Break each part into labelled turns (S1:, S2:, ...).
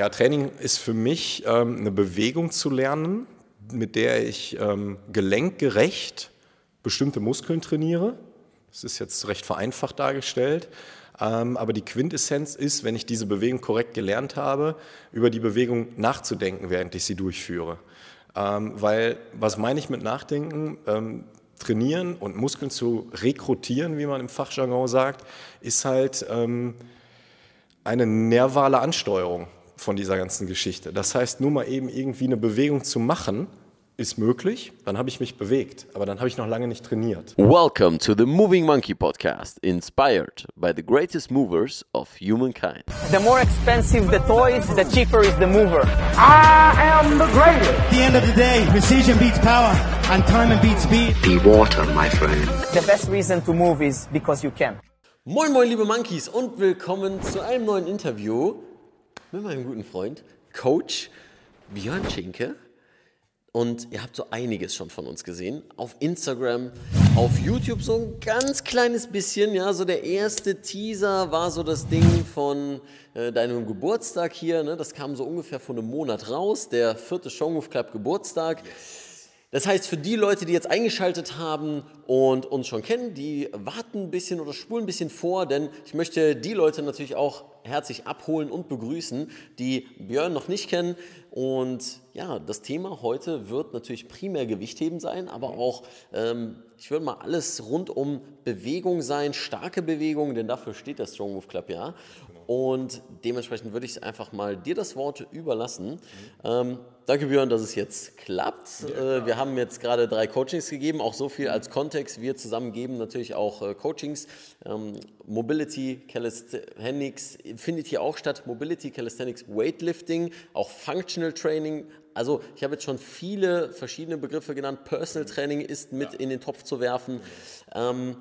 S1: Ja, Training ist für mich ähm, eine Bewegung zu lernen, mit der ich ähm, gelenkgerecht bestimmte Muskeln trainiere. Das ist jetzt recht vereinfacht dargestellt. Ähm, aber die Quintessenz ist, wenn ich diese Bewegung korrekt gelernt habe, über die Bewegung nachzudenken, während ich sie durchführe. Ähm, weil, was meine ich mit Nachdenken? Ähm, trainieren und Muskeln zu rekrutieren, wie man im Fachjargon sagt, ist halt ähm, eine nervale Ansteuerung von dieser ganzen Geschichte. Das heißt, nur mal eben irgendwie eine Bewegung zu machen, ist möglich, dann habe ich mich bewegt, aber dann habe ich noch lange nicht trainiert.
S2: Welcome to the Moving Monkey Podcast, inspired by the greatest movers of humankind.
S3: The more expensive the toys, the cheaper is the mover.
S4: I am the greatest.
S5: At the end of the day, precision beats power and time beats speed.
S6: Be water, my friend.
S3: The best reason to move is because you can.
S2: Moin moin liebe Monkeys und willkommen zu einem neuen Interview mit meinem guten Freund Coach Björn Schinke. Und ihr habt so einiges schon von uns gesehen. Auf Instagram, auf YouTube so ein ganz kleines bisschen. Ja, so der erste Teaser war so das Ding von äh, deinem Geburtstag hier. Ne? Das kam so ungefähr vor einem Monat raus. Der vierte Showmove Club Geburtstag. Das heißt, für die Leute, die jetzt eingeschaltet haben und uns schon kennen, die warten ein bisschen oder spulen ein bisschen vor, denn ich möchte die Leute natürlich auch herzlich abholen und begrüßen, die Björn noch nicht kennen. Und ja, das Thema heute wird natürlich primär Gewichtheben sein, aber auch, ähm, ich würde mal alles rund um Bewegung sein, starke Bewegung, denn dafür steht der Strong Move Club ja. Und dementsprechend würde ich einfach mal dir das Wort überlassen. Ähm, danke Björn, dass es jetzt klappt. Äh, wir haben jetzt gerade drei Coachings gegeben, auch so viel als Kontext. Wir zusammen geben natürlich auch äh, Coachings. Ähm, Mobility, Calisthenics findet hier auch statt. Mobility, Calisthenics, Weightlifting, auch Functional Training. Also ich habe jetzt schon viele verschiedene Begriffe genannt. Personal Training ist mit in den Topf zu werfen. Ähm,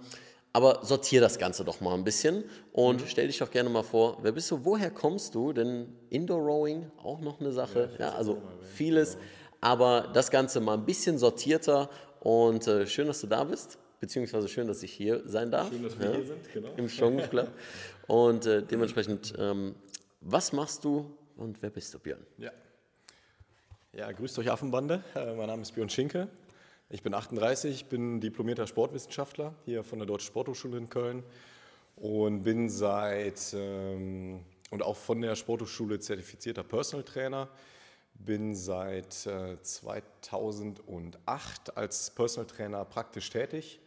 S2: aber sortier das Ganze doch mal ein bisschen und stell dich doch gerne mal vor, wer bist du, woher kommst du? Denn Indoor Rowing auch noch eine Sache, ja, also vieles, aber das Ganze mal ein bisschen sortierter und äh, schön, dass du da bist, beziehungsweise schön, dass ich hier sein darf.
S1: Schön, dass wir hier sind, genau.
S2: Im Strong Club. Und äh, dementsprechend, ähm, was machst du und wer bist du, Björn?
S1: Ja. Ja, grüßt euch Affenbande. Äh, mein Name ist Björn Schinke. Ich bin 38, bin diplomierter Sportwissenschaftler hier von der Deutschen Sporthochschule in Köln und bin seit ähm, und auch von der Sporthochschule zertifizierter Personal Trainer. Bin seit äh, 2008 als Personal Trainer praktisch tätig.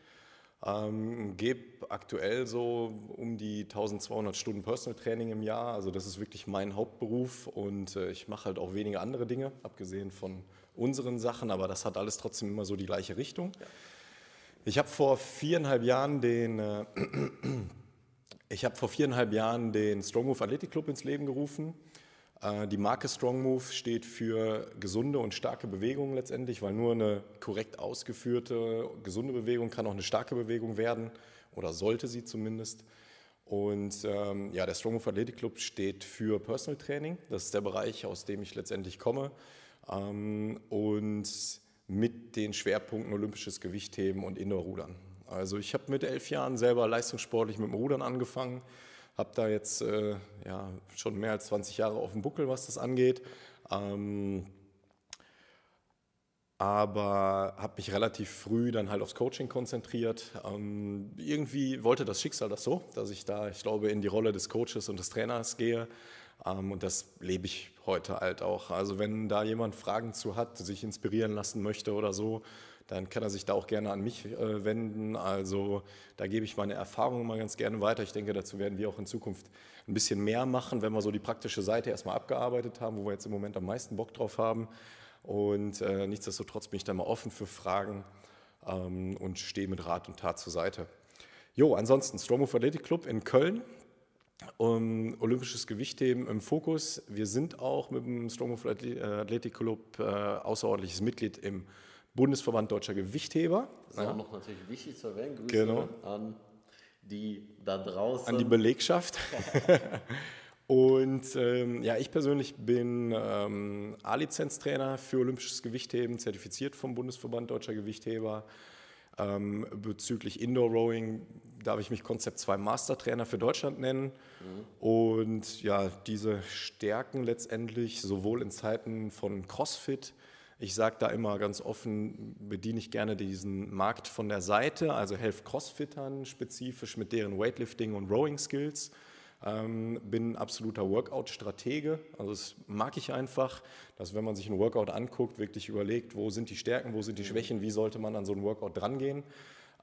S1: Ähm, gebe aktuell so um die 1200 Stunden Personal Training im Jahr. Also das ist wirklich mein Hauptberuf und äh, ich mache halt auch wenige andere Dinge, abgesehen von unseren Sachen, aber das hat alles trotzdem immer so die gleiche Richtung. Ich habe vor viereinhalb Jahren den, äh, ich habe vor viereinhalb Jahren den Strong Move Athletic Club ins Leben gerufen. Äh, die Marke Strong Move steht für gesunde und starke Bewegung letztendlich, weil nur eine korrekt ausgeführte, gesunde Bewegung kann auch eine starke Bewegung werden oder sollte sie zumindest. Und ähm, ja, der Strong Move Athletic Club steht für Personal Training. Das ist der Bereich, aus dem ich letztendlich komme. Ähm, und mit den Schwerpunkten olympisches Gewichtheben und Indoor-Rudern. Also ich habe mit elf Jahren selber leistungssportlich mit dem Rudern angefangen, habe da jetzt äh, ja, schon mehr als 20 Jahre auf dem Buckel, was das angeht. Ähm, aber habe mich relativ früh dann halt aufs Coaching konzentriert. Ähm, irgendwie wollte das Schicksal das so, dass ich da, ich glaube, in die Rolle des Coaches und des Trainers gehe. Ähm, und das lebe ich heute halt auch. Also wenn da jemand Fragen zu hat, sich inspirieren lassen möchte oder so, dann kann er sich da auch gerne an mich äh, wenden. Also da gebe ich meine Erfahrungen mal ganz gerne weiter. Ich denke, dazu werden wir auch in Zukunft ein bisschen mehr machen, wenn wir so die praktische Seite erstmal abgearbeitet haben, wo wir jetzt im Moment am meisten Bock drauf haben. Und äh, nichtsdestotrotz bin ich da mal offen für Fragen ähm, und stehe mit Rat und Tat zur Seite. Jo, ansonsten Stromo Athletic Club in Köln, um, olympisches Gewichtheben im Fokus. Wir sind auch mit dem Strongman Athletic Club äh, außerordentliches Mitglied im Bundesverband Deutscher Gewichtheber.
S2: Das ist ja. auch noch natürlich wichtig zu erwähnen. Grüße
S1: Genau.
S2: an die da draußen.
S1: An die Belegschaft. Und ähm, ja, ich persönlich bin ähm, A-Lizenztrainer für olympisches Gewichtheben, zertifiziert vom Bundesverband Deutscher Gewichtheber. Ähm, bezüglich Indoor Rowing darf ich mich Konzept 2 Mastertrainer für Deutschland nennen. Mhm. Und ja, diese Stärken letztendlich sowohl in Zeiten von CrossFit, ich sage da immer ganz offen, bediene ich gerne diesen Markt von der Seite, also helfe Crossfittern spezifisch mit deren Weightlifting und Rowing Skills. Ähm, bin absoluter Workout-Stratege, also das mag ich einfach, dass wenn man sich ein Workout anguckt, wirklich überlegt, wo sind die Stärken, wo sind die Schwächen, wie sollte man an so ein Workout drangehen.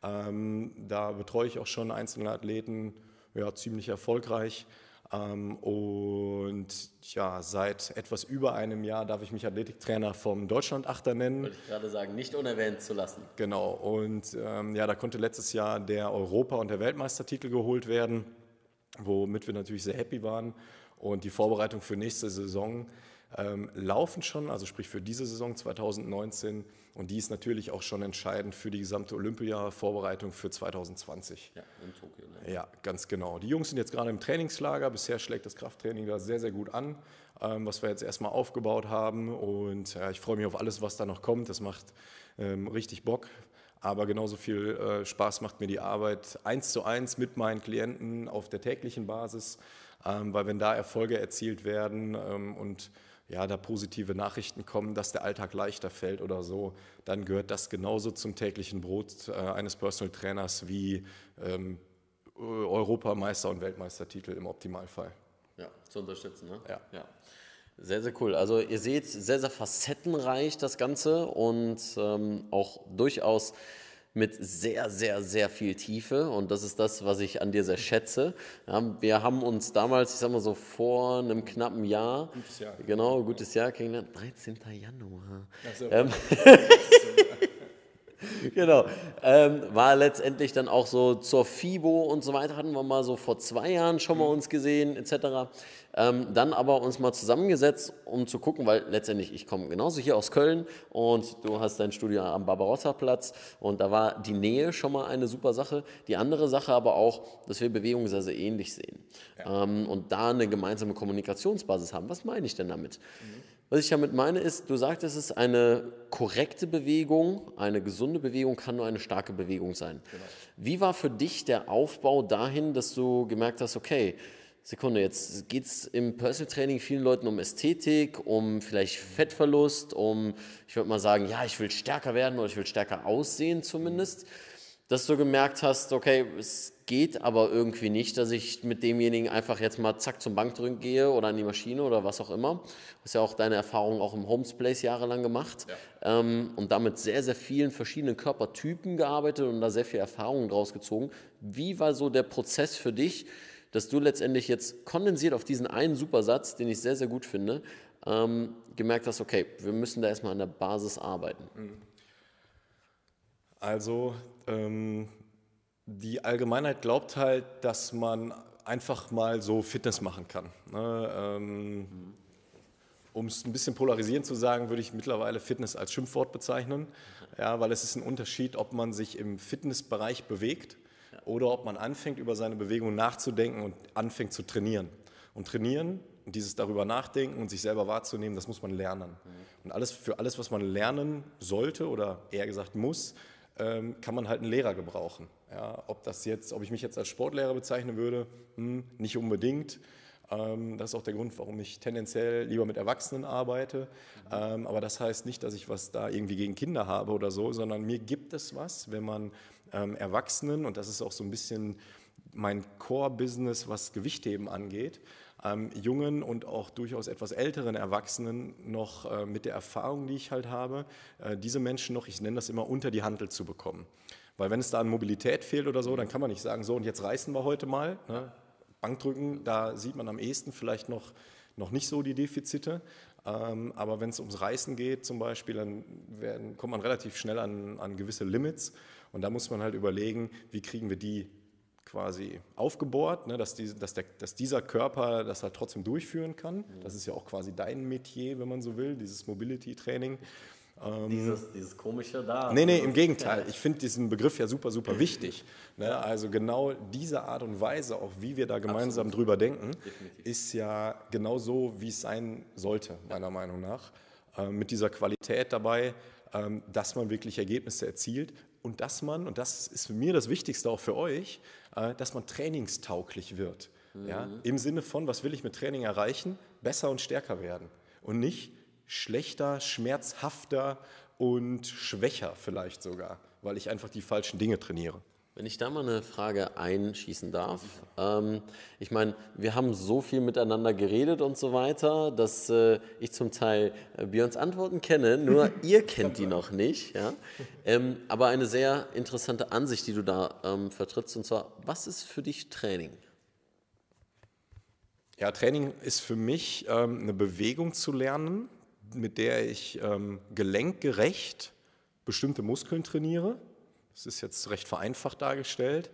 S1: Ähm, da betreue ich auch schon einzelne Athleten, ja, ziemlich erfolgreich. Ähm, und ja, seit etwas über einem Jahr darf ich mich Athletiktrainer vom Deutschlandachter nennen.
S2: Wollte ich gerade sagen, nicht unerwähnt zu lassen.
S1: Genau, und ähm, ja, da konnte letztes Jahr der Europa- und der Weltmeistertitel geholt werden, womit wir natürlich sehr happy waren. Und die Vorbereitung für nächste Saison ähm, laufen schon, also sprich für diese Saison 2019. Und die ist natürlich auch schon entscheidend für die gesamte Olympia-Vorbereitung für 2020. Ja, in Tokio. Ne? Ja, ganz genau. Die Jungs sind jetzt gerade im Trainingslager. Bisher schlägt das Krafttraining da sehr, sehr gut an, ähm, was wir jetzt erstmal aufgebaut haben. Und ja, ich freue mich auf alles, was da noch kommt. Das macht ähm, richtig Bock. Aber genauso viel äh, Spaß macht mir die Arbeit eins zu eins mit meinen Klienten auf der täglichen Basis, ähm, weil wenn da Erfolge erzielt werden ähm, und ja, da positive Nachrichten kommen, dass der Alltag leichter fällt oder so, dann gehört das genauso zum täglichen Brot äh, eines Personal Trainers wie ähm, Europameister und Weltmeistertitel im Optimalfall.
S2: Ja, zu unterstützen, ne?
S1: Ja.
S2: ja. Sehr, sehr cool. Also ihr seht, sehr, sehr facettenreich das Ganze und ähm, auch durchaus mit sehr, sehr, sehr viel Tiefe und das ist das, was ich an dir sehr schätze. Ja, wir haben uns damals, ich sag mal so vor einem knappen Jahr, gutes Jahr. genau, gutes Jahr kennengelernt, 13. Januar. So. Ähm, genau. Ähm, war letztendlich dann auch so zur FIBO und so weiter, hatten wir mal so vor zwei Jahren schon mal mhm. uns gesehen, etc. Ähm, dann aber uns mal zusammengesetzt, um zu gucken, weil letztendlich ich komme genauso hier aus Köln und du hast dein Studio am Barbarossa-Platz und da war die Nähe schon mal eine super Sache. Die andere Sache aber auch, dass wir Bewegungen sehr, sehr ähnlich sehen ja. ähm, und da eine gemeinsame Kommunikationsbasis haben. Was meine ich denn damit? Mhm. Was ich damit meine ist, du sagst, es ist eine korrekte Bewegung, eine gesunde Bewegung kann nur eine starke Bewegung sein. Genau. Wie war für dich der Aufbau dahin, dass du gemerkt hast, okay, Sekunde, jetzt geht es im Personal Training vielen Leuten um Ästhetik, um vielleicht Fettverlust, um, ich würde mal sagen, ja, ich will stärker werden oder ich will stärker aussehen zumindest. Dass du gemerkt hast, okay, es geht aber irgendwie nicht, dass ich mit demjenigen einfach jetzt mal zack zum Bankdrücken gehe oder an die Maschine oder was auch immer. Du hast ja auch deine Erfahrung auch im Homesplace jahrelang gemacht ja. ähm, und damit sehr, sehr vielen verschiedenen Körpertypen gearbeitet und da sehr viel Erfahrung draus gezogen. Wie war so der Prozess für dich, dass du letztendlich jetzt kondensiert auf diesen einen Supersatz, den ich sehr, sehr gut finde, ähm, gemerkt hast, okay, wir müssen da erstmal an der Basis arbeiten? Mhm.
S1: Also ähm, die Allgemeinheit glaubt halt, dass man einfach mal so Fitness machen kann. Ne? Ähm, um es ein bisschen polarisierend zu sagen, würde ich mittlerweile Fitness als Schimpfwort bezeichnen, ja, weil es ist ein Unterschied, ob man sich im Fitnessbereich bewegt oder ob man anfängt, über seine Bewegung nachzudenken und anfängt zu trainieren. Und trainieren und dieses darüber nachdenken und sich selber wahrzunehmen, das muss man lernen. Und alles, für alles, was man lernen sollte oder eher gesagt muss, ähm, kann man halt einen Lehrer gebrauchen. Ja, ob das jetzt, ob ich mich jetzt als Sportlehrer bezeichnen würde, hm, nicht unbedingt. Ähm, das ist auch der Grund, warum ich tendenziell lieber mit Erwachsenen arbeite. Ähm, aber das heißt nicht, dass ich was da irgendwie gegen Kinder habe oder so, sondern mir gibt es was, wenn man ähm, Erwachsenen, und das ist auch so ein bisschen mein Core-Business, was Gewichtheben angeht, ähm, jungen und auch durchaus etwas älteren Erwachsenen noch äh, mit der Erfahrung, die ich halt habe, äh, diese Menschen noch, ich nenne das immer, unter die Handel zu bekommen. Weil wenn es da an Mobilität fehlt oder so, dann kann man nicht sagen, so und jetzt reißen wir heute mal. Ne? Bankdrücken, da sieht man am ehesten vielleicht noch, noch nicht so die Defizite. Ähm, aber wenn es ums Reißen geht zum Beispiel, dann werden, kommt man relativ schnell an, an gewisse Limits. Und da muss man halt überlegen, wie kriegen wir die quasi aufgebohrt, ne, dass, die, dass, der, dass, dieser Körper das halt trotzdem durchführen kann. Das ist ja auch quasi dein Metier, wenn man so will, dieses Mobility-Training.
S2: Ähm, dieses, dieses komische da.
S1: Nee, nee, im Gegenteil. Ich finde diesen Begriff ja super, super wichtig. Ne? Also genau diese Art und Weise, auch wie wir da gemeinsam Absolut. drüber denken, Definitiv. ist ja genau so, wie es sein sollte, meiner Meinung nach. Ähm, mit dieser Qualität dabei, ähm, dass man wirklich Ergebnisse erzielt, und dass man, und das ist für mir das Wichtigste auch für euch, äh, dass man trainingstauglich wird. Ja? Im Sinne von, was will ich mit Training erreichen? Besser und stärker werden. Und nicht schlechter, schmerzhafter und schwächer vielleicht sogar, weil ich einfach die falschen Dinge trainiere.
S2: Wenn ich da mal eine Frage einschießen darf. Ähm, ich meine, wir haben so viel miteinander geredet und so weiter, dass äh, ich zum Teil äh, Björns Antworten kenne, nur ihr kennt die noch nicht. Ja? Ähm, aber eine sehr interessante Ansicht, die du da ähm, vertrittst, und zwar, was ist für dich Training?
S1: Ja, Training ist für mich ähm, eine Bewegung zu lernen, mit der ich ähm, gelenkgerecht bestimmte Muskeln trainiere. Das ist jetzt recht vereinfacht dargestellt.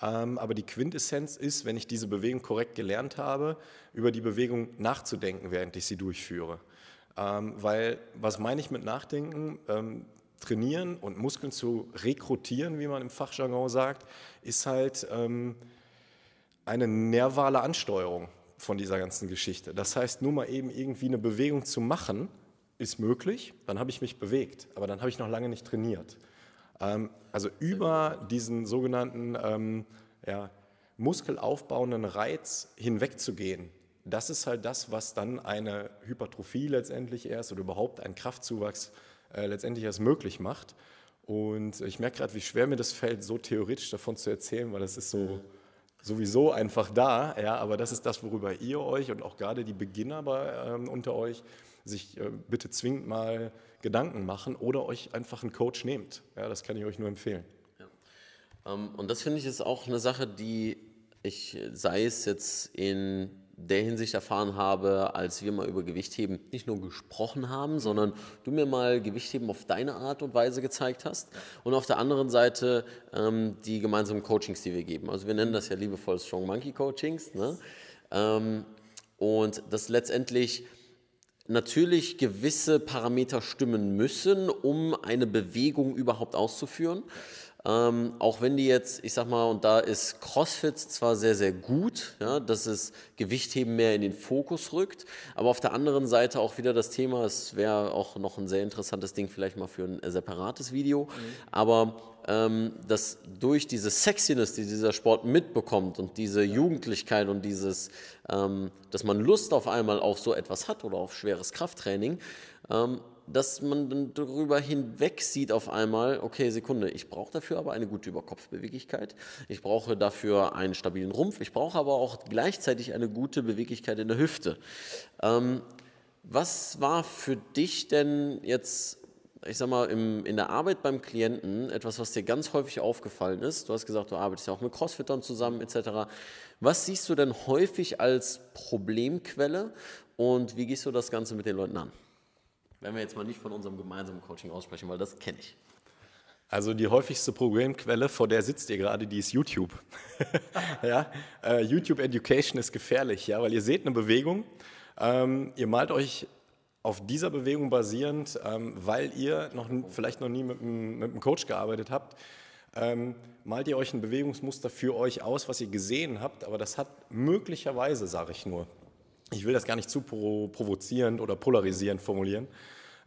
S1: Ähm, aber die Quintessenz ist, wenn ich diese Bewegung korrekt gelernt habe, über die Bewegung nachzudenken, während ich sie durchführe. Ähm, weil, was meine ich mit Nachdenken? Ähm, trainieren und Muskeln zu rekrutieren, wie man im Fachjargon sagt, ist halt eine nervale Ansteuerung von dieser ganzen Geschichte. Das heißt, nur mal eben irgendwie eine Bewegung zu machen, ist möglich, dann habe ich mich bewegt, aber dann habe ich noch lange nicht trainiert. Ähm, also über diesen sogenannten ähm, ja, muskelaufbauenden Reiz hinwegzugehen, das ist halt das, was dann eine Hypertrophie letztendlich erst oder überhaupt einen Kraftzuwachs äh, letztendlich erst möglich macht. Und ich merke gerade, wie schwer mir das fällt, so theoretisch davon zu erzählen, weil das ist so sowieso einfach da. Ja, aber das ist das, worüber ihr euch und auch gerade die Beginner bei, ähm, unter euch sich äh, bitte zwingend mal Gedanken machen oder euch einfach einen Coach nehmt. Ja, das kann ich euch nur empfehlen.
S2: Ja. Ähm, und das finde ich ist auch eine Sache, die ich, sei es jetzt in der Hinsicht erfahren habe, als wir mal über Gewichtheben nicht nur gesprochen haben, sondern du mir mal Gewichtheben auf deine Art und Weise gezeigt hast. Und auf der anderen Seite ähm, die gemeinsamen Coachings, die wir geben. Also wir nennen das ja liebevoll Strong Monkey Coachings. Ne? Ähm, und das letztendlich natürlich gewisse Parameter stimmen müssen, um eine Bewegung überhaupt auszuführen. Ähm, auch wenn die jetzt, ich sag mal, und da ist CrossFit zwar sehr, sehr gut, ja, dass es Gewichtheben mehr in den Fokus rückt, aber auf der anderen Seite auch wieder das Thema, es wäre auch noch ein sehr interessantes Ding vielleicht mal für ein separates Video, mhm. aber ähm, dass durch diese Sexiness, die dieser Sport mitbekommt und diese Jugendlichkeit und dieses, ähm, dass man Lust auf einmal auf so etwas hat oder auf schweres Krafttraining, ähm, dass man dann darüber hinweg sieht auf einmal, okay, Sekunde, ich brauche dafür aber eine gute Überkopfbeweglichkeit, ich brauche dafür einen stabilen Rumpf, ich brauche aber auch gleichzeitig eine gute Beweglichkeit in der Hüfte. Ähm, was war für dich denn jetzt, ich sag mal, im, in der Arbeit beim Klienten etwas, was dir ganz häufig aufgefallen ist? Du hast gesagt, du arbeitest ja auch mit Crossfittern zusammen etc. Was siehst du denn häufig als Problemquelle und wie gehst du das Ganze mit den Leuten an? Wenn wir jetzt mal nicht von unserem gemeinsamen Coaching aussprechen, weil das kenne ich.
S1: Also die häufigste Problemquelle, vor der sitzt ihr gerade, die ist YouTube. ja? Uh, YouTube Education ist gefährlich, ja, weil ihr seht eine Bewegung, ähm, ihr malt euch auf dieser Bewegung basierend, ähm, weil ihr noch, vielleicht noch nie mit, mit einem Coach gearbeitet habt, ähm, malt ihr euch ein Bewegungsmuster für euch aus, was ihr gesehen habt, aber das hat möglicherweise, sage ich nur, ich will das gar nicht zu provozierend oder polarisierend formulieren,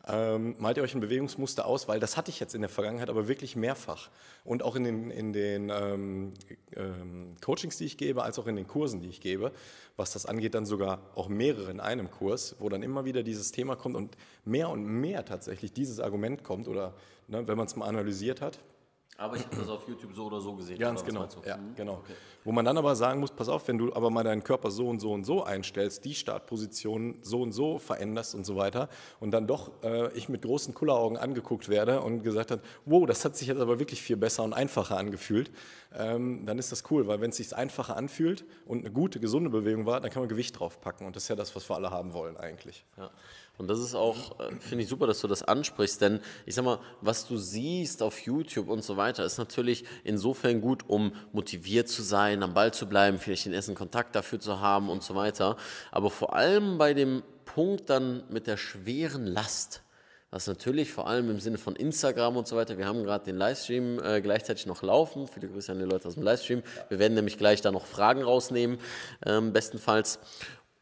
S1: ähm, malt ihr euch ein Bewegungsmuster aus, weil das hatte ich jetzt in der Vergangenheit aber wirklich mehrfach. Und auch in den, in den ähm, ähm, Coachings, die ich gebe, als auch in den Kursen, die ich gebe, was das angeht, dann sogar auch mehrere in einem Kurs, wo dann immer wieder dieses Thema kommt und mehr und mehr tatsächlich dieses Argument kommt oder ne, wenn man es mal analysiert hat,
S2: aber ich habe das auf YouTube so oder so gesehen.
S1: Ganz genau. Ja, mhm. genau. Okay. Wo man dann aber sagen muss, pass auf, wenn du aber mal deinen Körper so und so und so einstellst, die Startposition so und so veränderst und so weiter und dann doch äh, ich mit großen Kulleraugen angeguckt werde und gesagt hat, wow, das hat sich jetzt aber wirklich viel besser und einfacher angefühlt, ähm, dann ist das cool, weil wenn es sich einfacher anfühlt und eine gute, gesunde Bewegung war, dann kann man Gewicht draufpacken und das ist ja das, was wir alle haben wollen eigentlich.
S2: Ja. Und das ist auch, äh, finde ich super, dass du das ansprichst, denn ich sag mal, was du siehst auf YouTube und so weiter, ist natürlich insofern gut, um motiviert zu sein, am Ball zu bleiben, vielleicht den ersten Kontakt dafür zu haben und so weiter. Aber vor allem bei dem Punkt dann mit der schweren Last, was natürlich vor allem im Sinne von Instagram und so weiter, wir haben gerade den Livestream äh, gleichzeitig noch laufen. Viele Grüße an die Leute aus dem Livestream. Wir werden nämlich gleich da noch Fragen rausnehmen, ähm, bestenfalls.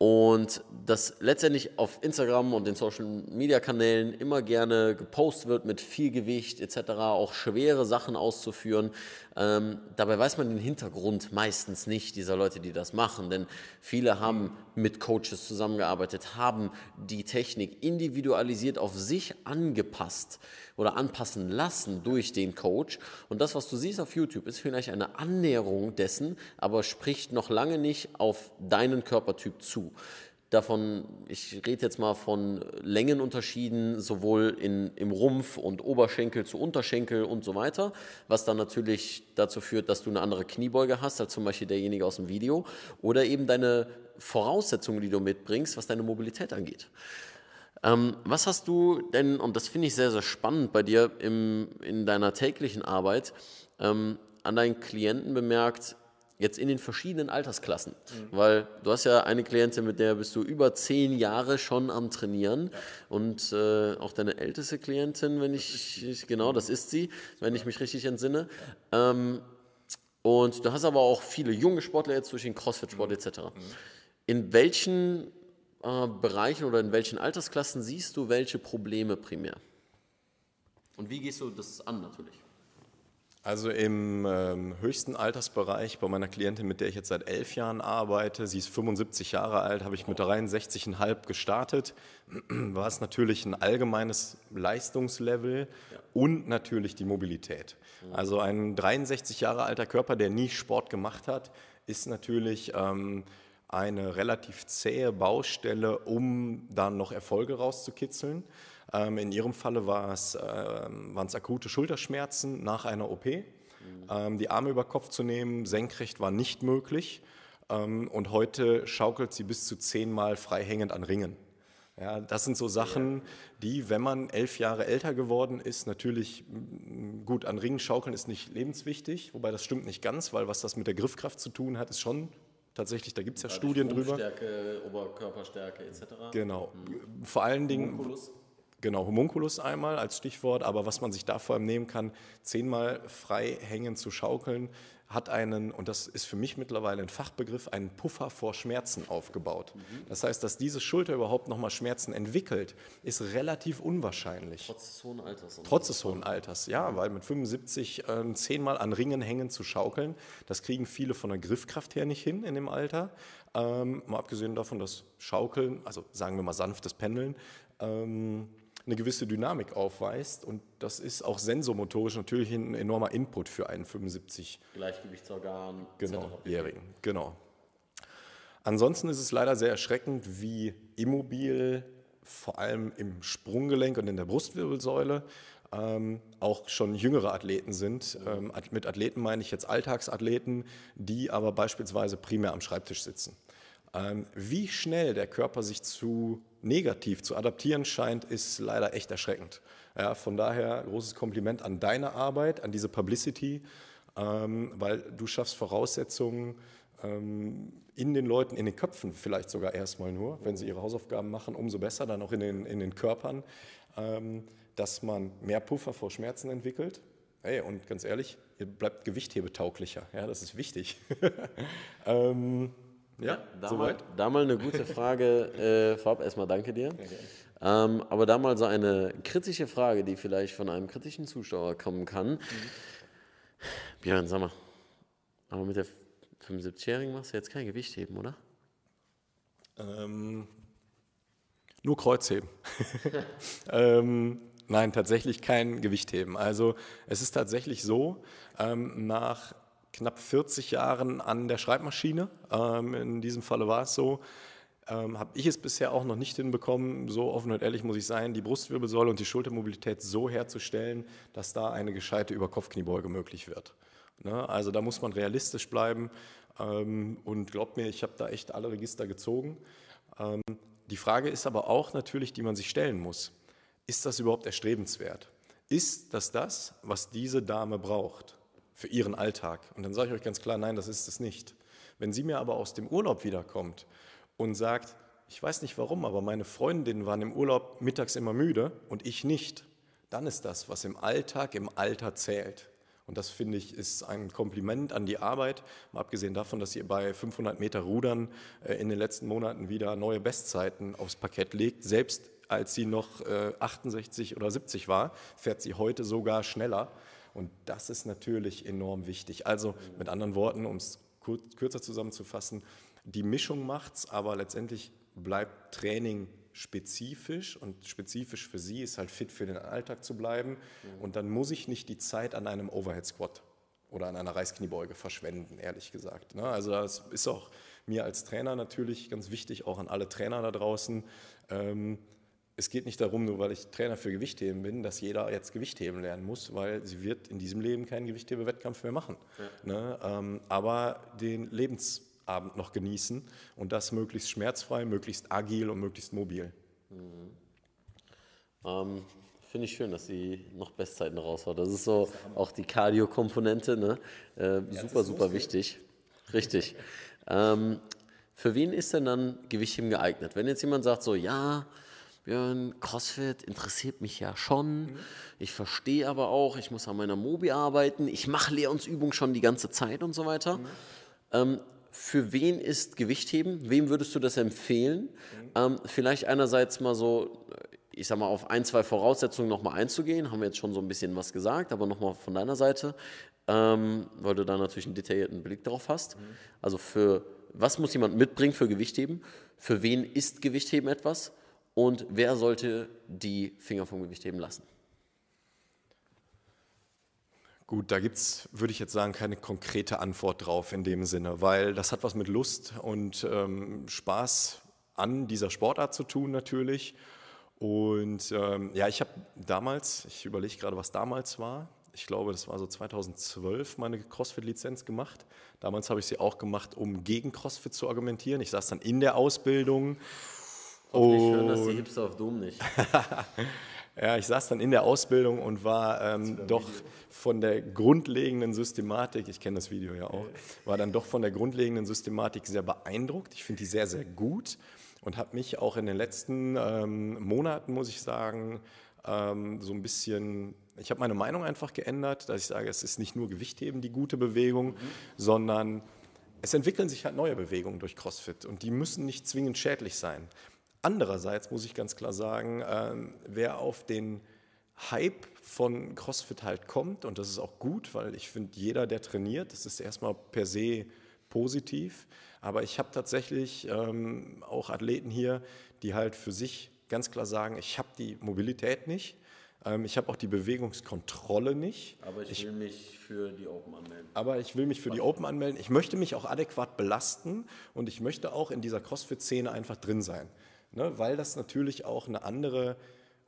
S2: Und dass letztendlich auf Instagram und den Social Media Kanälen immer gerne gepostet wird mit viel Gewicht etc., auch schwere Sachen auszuführen. Ähm, dabei weiß man den Hintergrund meistens nicht dieser Leute, die das machen, denn viele haben mit Coaches zusammengearbeitet, haben die Technik individualisiert auf sich angepasst oder anpassen lassen durch den Coach. Und das, was du siehst auf YouTube, ist vielleicht eine Annäherung dessen, aber spricht noch lange nicht auf deinen Körpertyp zu davon, ich rede jetzt mal von Längenunterschieden, sowohl in, im Rumpf und Oberschenkel zu Unterschenkel und so weiter, was dann natürlich dazu führt, dass du eine andere Kniebeuge hast, als zum Beispiel derjenige aus dem Video, oder eben deine Voraussetzungen, die du mitbringst, was deine Mobilität angeht. Ähm, was hast du denn, und das finde ich sehr, sehr spannend bei dir im, in deiner täglichen Arbeit, ähm, an deinen Klienten bemerkt, jetzt in den verschiedenen Altersklassen? Mhm. Weil du hast ja eine Klientin, mit der bist du über zehn Jahre schon am Trainieren ja. und äh, auch deine älteste Klientin, wenn ich, ich, genau, das ist sie, wenn ich mich richtig entsinne. Ja. Ähm, und du hast aber auch viele junge Sportler jetzt durch den Crossfit-Sport mhm. etc. Mhm. In welchen äh, Bereichen oder in welchen Altersklassen siehst du welche Probleme primär? Und wie gehst du das an natürlich?
S1: Also im ähm, höchsten Altersbereich bei meiner Klientin, mit der ich jetzt seit elf Jahren arbeite, sie ist 75 Jahre alt, habe ich mit 63,5 gestartet, war es natürlich ein allgemeines Leistungslevel ja. und natürlich die Mobilität. Mhm. Also ein 63 Jahre alter Körper, der nie Sport gemacht hat, ist natürlich ähm, eine relativ zähe Baustelle, um dann noch Erfolge rauszukitzeln. Ähm, in Ihrem Falle war es, äh, waren es akute Schulterschmerzen nach einer OP. Mhm. Ähm, die Arme über Kopf zu nehmen, senkrecht war nicht möglich. Ähm, und heute schaukelt sie bis zu zehnmal freihängend an Ringen. Ja, das sind so Sachen, die, wenn man elf Jahre älter geworden ist, natürlich gut an Ringen schaukeln ist nicht lebenswichtig, wobei das stimmt nicht ganz, weil was das mit der Griffkraft zu tun hat, ist schon tatsächlich, da gibt es ja Studien drüber.
S2: Stärke, Oberkörperstärke etc.
S1: Genau. Mhm. Vor allen Dingen. Homunculus. Genau, Homunculus einmal als Stichwort, aber was man sich da vor allem nehmen kann, zehnmal frei hängen zu schaukeln, hat einen, und das ist für mich mittlerweile ein Fachbegriff, einen Puffer vor Schmerzen aufgebaut. Mhm. Das heißt, dass diese Schulter überhaupt nochmal Schmerzen entwickelt, ist relativ unwahrscheinlich.
S2: Trotz des hohen Alters.
S1: Trotz des hohen Alters, ja, weil mit 75 äh, zehnmal an Ringen hängen zu schaukeln, das kriegen viele von der Griffkraft her nicht hin in dem Alter. Ähm, mal abgesehen davon, dass Schaukeln, also sagen wir mal sanftes Pendeln, ähm, eine gewisse Dynamik aufweist und das ist auch sensomotorisch natürlich ein enormer Input für einen 75
S2: Gleichgewichtsorgan
S1: genau, Jährigen. Genau. Ansonsten ist es leider sehr erschreckend, wie immobil vor allem im Sprunggelenk und in der Brustwirbelsäule ähm, auch schon jüngere Athleten sind. Ähm, mit Athleten meine ich jetzt Alltagsathleten, die aber beispielsweise primär am Schreibtisch sitzen. Ähm, wie schnell der Körper sich zu negativ zu adaptieren scheint, ist leider echt erschreckend. Ja, von daher großes Kompliment an deine Arbeit, an diese Publicity, ähm, weil du schaffst Voraussetzungen ähm, in den Leuten, in den Köpfen vielleicht sogar erstmal nur, wenn sie ihre Hausaufgaben machen, umso besser dann auch in den, in den Körpern, dass man mehr Puffer vor Schmerzen entwickelt. Hey, und ganz ehrlich, ihr bleibt gewichthebetauglicher. Ja, das ist wichtig.
S2: ja, da, soweit. Mal, da mal eine gute Frage, äh, Fab, erstmal danke dir. Okay. Ähm, aber da mal so eine kritische Frage, die vielleicht von einem kritischen Zuschauer kommen kann. Mhm. Björn, sag mal, aber mit der 75-Jährigen machst du jetzt kein Gewicht heben, oder?
S1: Ähm, nur Kreuzheben. ähm, nein, tatsächlich kein Gewichtheben. Also es ist tatsächlich so, ähm, nach knapp 40 Jahren an der Schreibmaschine. Ähm, in diesem Falle war es so. Ähm, habe ich es bisher auch noch nicht hinbekommen, so offen und ehrlich muss ich sein, die Brustwirbelsäule und die Schultermobilität so herzustellen, dass da eine gescheite Überkopfkniebeuge möglich wird. Ne? Also da muss man realistisch bleiben ähm, und glaubt mir, ich habe da echt alle Register gezogen. Ähm, die Frage ist aber auch natürlich, die man sich stellen muss, ist das überhaupt erstrebenswert? Ist das das, was diese Dame braucht? Für ihren Alltag. Und dann sage ich euch ganz klar, nein, das ist es nicht. Wenn sie mir aber aus dem Urlaub wiederkommt und sagt, ich weiß nicht warum, aber meine Freundinnen waren im Urlaub mittags immer müde und ich nicht, dann ist das, was im Alltag, im Alter zählt. Und das finde ich ist ein Kompliment an die Arbeit, mal abgesehen davon, dass ihr bei 500 Meter Rudern äh, in den letzten Monaten wieder neue Bestzeiten aufs Parkett legt. Selbst als sie noch äh, 68 oder 70 war, fährt sie heute sogar schneller. Und das ist natürlich enorm wichtig. Also mit anderen Worten, um es kürzer zusammenzufassen, die Mischung macht's, aber letztendlich bleibt Training spezifisch und spezifisch für sie ist halt fit für den Alltag zu bleiben. Und dann muss ich nicht die Zeit an einem Overhead Squat oder an einer Reißkniebeuge verschwenden, ehrlich gesagt. Ne? Also das ist auch mir als Trainer natürlich ganz wichtig, auch an alle Trainer da draußen. Es geht nicht darum, nur weil ich Trainer für Gewichtheben bin, dass jeder jetzt Gewichtheben lernen muss, weil sie wird in diesem Leben keinen Gewichthebewettkampf mehr machen. Ja. Ne? Ähm, aber den Lebens Abend noch genießen und das möglichst schmerzfrei, möglichst agil und möglichst mobil. Mhm.
S2: Ähm, Finde ich schön, dass sie noch Bestzeiten raushaut. Das ist so auch die Cardio-Komponente, ne? Äh, super, super wichtig. Richtig. ähm, für wen ist denn dann Gewichtheben geeignet? Wenn jetzt jemand sagt, so, ja, Björn, CrossFit interessiert mich ja schon. Mhm. Ich verstehe aber auch, ich muss an meiner Mobi arbeiten. Ich mache Lehrungsübungen schon die ganze Zeit und so weiter. Mhm. Ähm, für wen ist Gewichtheben? Wem würdest du das empfehlen? Mhm. Ähm, vielleicht einerseits mal so, ich sag mal, auf ein, zwei Voraussetzungen nochmal einzugehen. Haben wir jetzt schon so ein bisschen was gesagt, aber nochmal von deiner Seite, ähm, weil du da natürlich einen detaillierten Blick drauf hast. Mhm. Also für was muss jemand mitbringen für Gewichtheben? Für wen ist Gewichtheben etwas? Und wer sollte die Finger vom Gewichtheben lassen?
S1: Gut, da gibt es, würde ich jetzt sagen, keine konkrete Antwort drauf in dem Sinne, weil das hat was mit Lust und ähm, Spaß an dieser Sportart zu tun natürlich. Und ähm, ja, ich habe damals, ich überlege gerade, was damals war, ich glaube, das war so 2012 meine CrossFit-Lizenz gemacht. Damals habe ich sie auch gemacht, um gegen CrossFit zu argumentieren. Ich saß dann in der Ausbildung.
S2: Hoffentlich hören das die Hipster auf Dom nicht.
S1: Ja, ich saß dann in der Ausbildung und war ähm, doch Video. von der grundlegenden Systematik, ich kenne das Video ja auch, war dann doch von der grundlegenden Systematik sehr beeindruckt. Ich finde die sehr, sehr gut und habe mich auch in den letzten ähm, Monaten, muss ich sagen, ähm, so ein bisschen, ich habe meine Meinung einfach geändert, dass ich sage, es ist nicht nur Gewichtheben die gute Bewegung, mhm. sondern es entwickeln sich halt neue Bewegungen durch CrossFit und die müssen nicht zwingend schädlich sein. Andererseits muss ich ganz klar sagen, ähm, wer auf den Hype von CrossFit halt kommt, und das ist auch gut, weil ich finde, jeder, der trainiert, das ist erstmal per se positiv. Aber ich habe tatsächlich ähm, auch Athleten hier, die halt für sich ganz klar sagen, ich habe die Mobilität nicht, ähm, ich habe auch die Bewegungskontrolle nicht.
S2: Aber ich, ich, will mich für die Open anmelden.
S1: Aber ich will mich für die Open anmelden. Ich möchte mich auch adäquat belasten und ich möchte auch in dieser CrossFit-Szene einfach drin sein ne, weil das natürlich auch eine andere,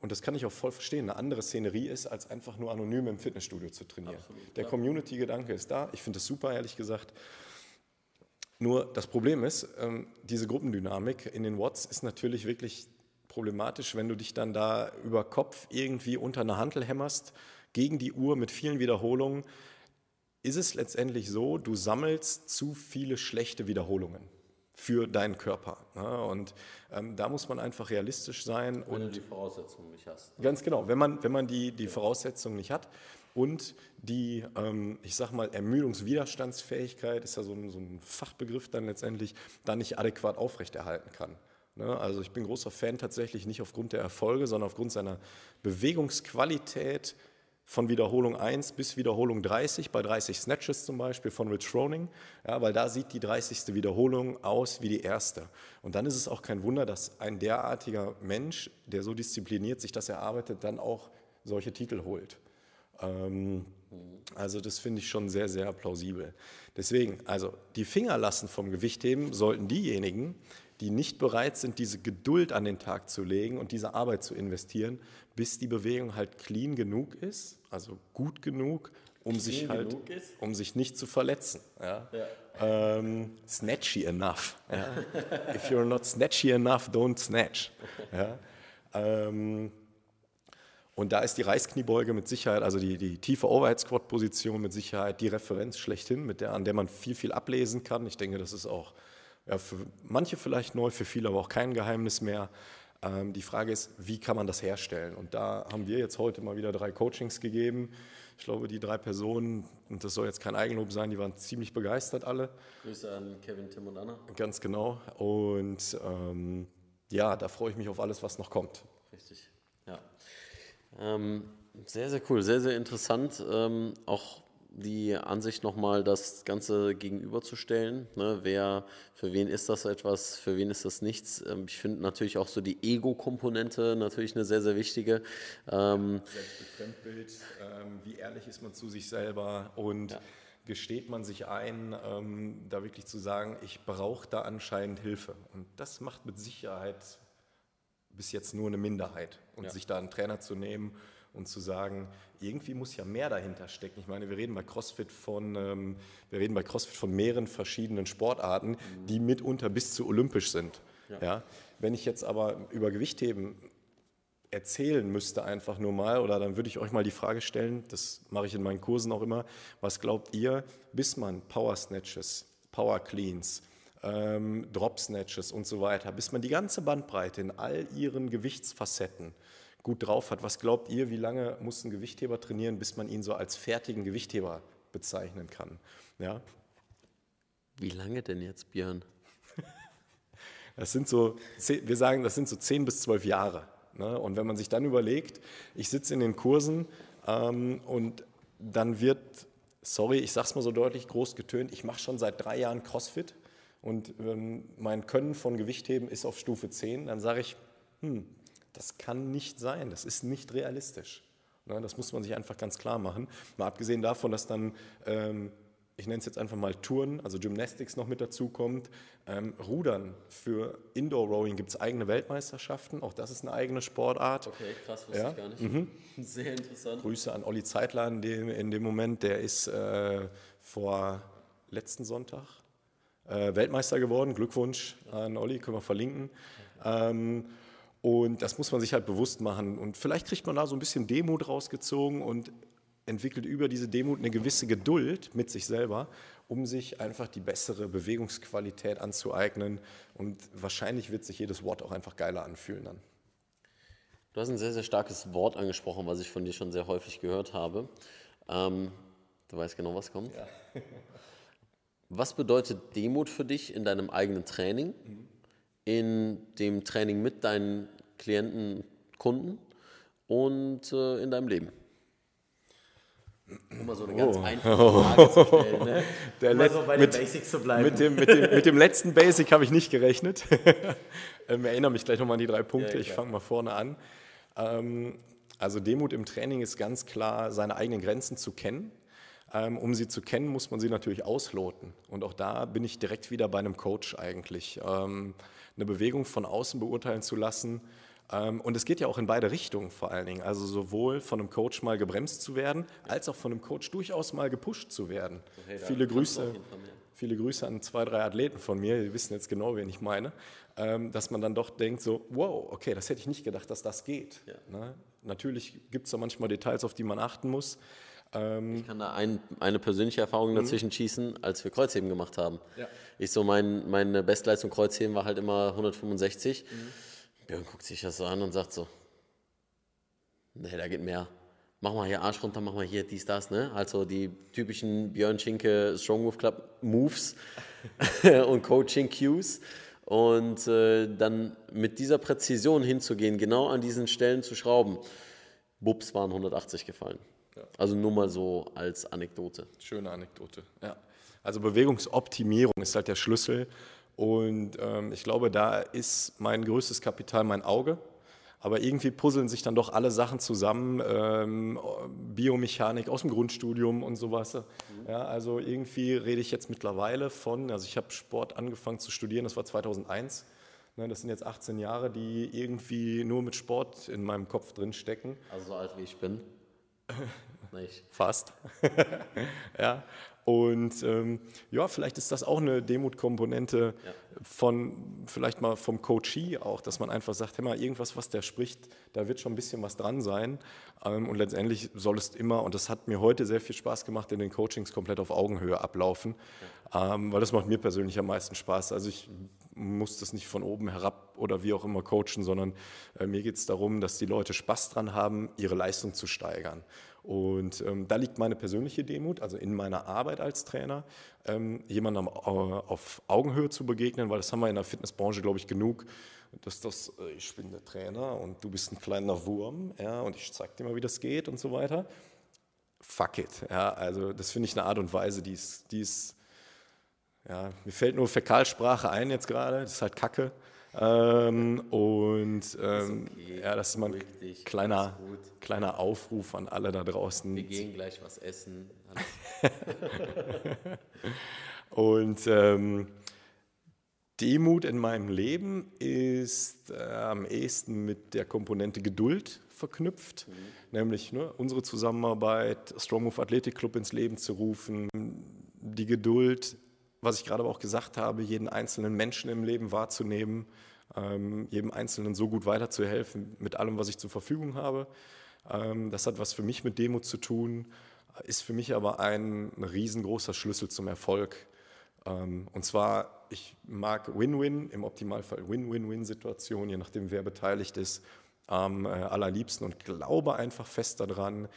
S1: und das kann ich auch voll verstehen, eine andere Szenerie ist, als einfach nur anonym im Fitnessstudio zu trainieren. Absolut, Der Community-Gedanke ist da, ich finde das super, ehrlich gesagt. Nur das Problem ist, ähm, diese Gruppendynamik in den Watts ist natürlich wirklich problematisch, wenn du dich dann da über Kopf irgendwie unter eine Handel hämmerst, gegen die Uhr mit vielen Wiederholungen, ist es letztendlich so, du sammelst zu viele schlechte Wiederholungen für deinen Körper. Ne? Und ähm, da muss man einfach realistisch sein.
S2: Wenn
S1: und
S2: du die Voraussetzungen nicht hast.
S1: Ne? Ganz genau, wenn man, wenn man die, die Voraussetzungen nicht hat und die, ähm, ich sag mal, Ermüdungswiderstandsfähigkeit, ist ja so ein, so ein Fachbegriff dann letztendlich, dann nicht adäquat aufrechterhalten kann. Ne? Also ich bin großer Fan tatsächlich nicht aufgrund der Erfolge, sondern aufgrund seiner Bewegungsqualität, von Wiederholung 1 bis Wiederholung 30, bei 30 Snatches zum Beispiel von Rich Froning, ja, weil da sieht die 30. Wiederholung aus wie die erste. Und dann ist es auch kein Wunder, dass ein derartiger Mensch, der so diszipliniert sich das erarbeitet, dann auch solche Titel holt. Ähm, also das finde ich schon sehr, sehr plausibel. Deswegen, also die Finger lassen vom Gewichtheben sollten diejenigen, die nicht bereit sind, diese Geduld an den Tag zu legen und diese Arbeit zu investieren, bis die Bewegung halt clean genug ist, also gut genug, um clean sich halt, um sich nicht zu verletzen. Ja? ja. Ähm, snatchy enough. Ja? If you're not snatchy enough, don't snatch. Ähm, und da ist die Reißkniebeuge mit Sicherheit, also die, die tiefe Overhead-Squat-Position mit Sicherheit die Referenz schlechthin, mit der, an der man viel, viel ablesen kann. Ich denke, das ist auch ja, für manche vielleicht neu, für viele aber auch kein Geheimnis mehr. Ähm, die Frage ist, wie kann man das herstellen? Und da haben wir jetzt heute mal wieder drei Coachings gegeben. Ich glaube, die drei Personen, und das soll jetzt kein Eigenlob sein, die waren ziemlich begeistert alle.
S2: Grüße an Kevin, Tim und Anna.
S1: Ganz genau. Und ähm, ja, da freue ich mich auf alles, was noch kommt.
S2: Richtig, ja. Ähm, sehr, sehr cool, sehr, sehr interessant. Ähm, auch die Ansicht nochmal, das Ganze gegenüberzustellen. Ne? Wer, für wen ist das etwas, für wen ist das nichts? Ähm, ich finde natürlich auch so die Ego-Komponente natürlich eine sehr, sehr wichtige. Ähm,
S1: Selbstbefremdbild, ähm, wie ehrlich ist man zu sich selber und ja. gesteht man sich ein, ähm, da wirklich zu sagen, ich brauche da anscheinend Hilfe. Und das macht mit Sicherheit bis jetzt nur eine Minderheit. Und ja. sich da einen Trainer zu nehmen und zu sagen, irgendwie muss ja mehr dahinter stecken. Ich meine, wir reden bei CrossFit von, ähm, wir reden bei CrossFit von mehreren verschiedenen Sportarten, mhm. die mitunter bis zu olympisch sind. Ja. ja. Wenn ich jetzt aber über Gewichtheben erzählen müsste einfach nur mal, oder dann würde ich euch mal die Frage stellen, das mache ich in meinen Kursen auch immer, was glaubt ihr, bis man Power Snatches, Power Cleans, ähm, Drop Snatches und so weiter, bis man die ganze Bandbreite in all ihren Gewichtsfacetten gut drauf hat. Was glaubt ihr, wie lange muss ein Gewichtheber trainieren, bis man ihn so als fertigen Gewichtheber bezeichnen kann? Ja?
S2: Wie lange denn jetzt, Björn?
S1: Das sind so, wir sagen, das sind so zehn bis zwölf Jahre. Ne? Und wenn man sich dann überlegt, ich sitze in den Kursen ähm, und dann wird, sorry, ich sag's mal so deutlich, groß getönt, ich mache schon seit drei Jahren CrossFit und ähm, mein Können von Gewichtheben ist auf Stufe 10, dann sage ich, hm, das kann nicht sein, das ist nicht realistisch. Ne, das muss man sich einfach ganz klar machen. Mal abgesehen davon, dass dann, ähm, ich nenne es jetzt einfach mal Touren, also Gymnastics noch mit dazu kommt. Ähm, Rudern für Indoor Rowing gibt es eigene Weltmeisterschaften, auch das ist eine eigene Sportart.
S2: Okay, krass, wusste ja. ich gar nicht. Mhm. Sehr interessant.
S1: Grüße an Olli Zeitler in dem, in dem Moment, der ist äh, vor letzten Sonntag äh, Weltmeister geworden. Glückwunsch an Olli, können wir verlinken. Ähm, und das muss man sich halt bewusst machen. Und vielleicht kriegt man da so ein bisschen Demut rausgezogen und entwickelt über diese Demut eine gewisse Geduld mit sich selber, um sich einfach die bessere Bewegungsqualität anzueignen. Und wahrscheinlich wird sich jedes Wort auch einfach geiler anfühlen dann.
S2: Du hast ein sehr, sehr starkes Wort angesprochen, was ich von dir schon sehr häufig gehört habe. Ähm, du weißt genau, was kommt. Ja. was bedeutet Demut für dich in deinem eigenen Training? Mhm in dem Training mit deinen Klienten, Kunden und äh, in deinem Leben? Um mal so eine ganz oh. einfache Frage zu stellen. Ne?
S1: Der um so bei den mit, Basics zu bleiben. Mit dem, mit dem, mit dem letzten Basic habe ich nicht gerechnet. ähm, erinnere mich gleich nochmal an die drei Punkte. Ja, ich fange mal vorne an. Ähm, also Demut im Training ist ganz klar, seine eigenen Grenzen zu kennen. Ähm, um sie zu kennen, muss man sie natürlich ausloten. Und auch da bin ich direkt wieder bei einem Coach eigentlich. Ähm, eine Bewegung von außen beurteilen zu lassen. Ähm, und es geht ja auch in beide Richtungen vor allen Dingen. Also sowohl von einem Coach mal gebremst zu werden, als auch von einem Coach durchaus mal gepusht zu werden. Okay, viele, Grüße, viele Grüße an zwei, drei Athleten von mir, die wissen jetzt genau, wen ich meine, dass man dann doch denkt, so, wow, okay, das hätte ich nicht gedacht, dass das geht. Ja. Ne? Natürlich gibt es da manchmal Details, auf die man achten muss.
S2: Ähm, ich kann da ein, eine persönliche Erfahrung mhm. dazwischen schießen, als wir Kreuzheben gemacht haben. Ja. Ich so, mein, meine Bestleistung Kreuzheben war halt immer 165. Mhm. Björn guckt sich das so an und sagt so, nee, da geht mehr. Mach mal hier Arsch runter, mach mal hier dies, das, ne? Also die typischen Björn Schinke Strong Move Club Moves und Coaching Cues. Und äh, dann mit dieser Präzision hinzugehen, genau an diesen Stellen zu schrauben. Bubs waren 180 gefallen. Ja. Also nur mal so als Anekdote.
S1: Schöne Anekdote, ja. Also Bewegungsoptimierung ist halt der Schlüssel. Und ähm, ich glaube, da ist mein größtes Kapital mein Auge. Aber irgendwie puzzeln sich dann doch alle Sachen zusammen, ähm, Biomechanik aus dem Grundstudium und sowas. Mhm. Ja, also irgendwie rede ich jetzt mittlerweile von, also ich habe Sport angefangen zu studieren, das war 2001. Ne, das sind jetzt 18 Jahre, die irgendwie nur mit Sport in meinem Kopf drin stecken.
S2: Also so alt wie ich bin.
S1: Nicht. Fast. ja. Und ähm, ja, vielleicht ist das auch eine Demutkomponente ja. von, vielleicht mal vom Coachee auch, dass man einfach sagt, hey mal, irgendwas, was der spricht, da wird schon ein bisschen was dran sein. Ähm, und letztendlich soll es immer, und das hat mir heute sehr viel Spaß gemacht, in den Coachings komplett auf Augenhöhe ablaufen, ja. ähm, weil das macht mir persönlich am meisten Spaß. Also ich muss das nicht von oben herab oder wie auch immer coachen, sondern äh, mir geht es darum, dass die Leute Spaß dran haben, ihre Leistung zu steigern. Und ähm, da liegt meine persönliche Demut, also in meiner Arbeit als Trainer, ähm, jemandem auf Augenhöhe zu begegnen, weil das haben wir in der Fitnessbranche, glaube ich, genug, dass das, äh, ich bin der Trainer und du bist ein kleiner Wurm, ja, und ich zeige dir mal, wie das geht und so weiter. Fuck it, ja, also das finde ich eine Art und Weise, die ist, die ist ja, mir fällt nur Fäkalsprache ein jetzt gerade, das ist halt Kacke. Ähm, und ähm, okay. ja, das ist mal ein kleiner, kleiner Aufruf an alle da draußen.
S2: Wir gehen gleich was essen.
S1: und ähm, Demut in meinem Leben ist äh, am ehesten mit der Komponente Geduld verknüpft, mhm. nämlich ne, unsere Zusammenarbeit, Strong Move Athletic Club ins Leben zu rufen, die Geduld was ich gerade auch gesagt habe, jeden einzelnen Menschen im Leben wahrzunehmen, ähm, jedem Einzelnen so gut weiterzuhelfen mit allem, was ich zur Verfügung habe. Ähm, das hat was für mich mit Demut zu tun, ist für mich aber ein riesengroßer Schlüssel zum Erfolg. Ähm, und zwar, ich mag Win-Win, im Optimalfall Win-Win-Win-Situationen, je nachdem, wer beteiligt ist, am äh, allerliebsten und glaube einfach fest daran,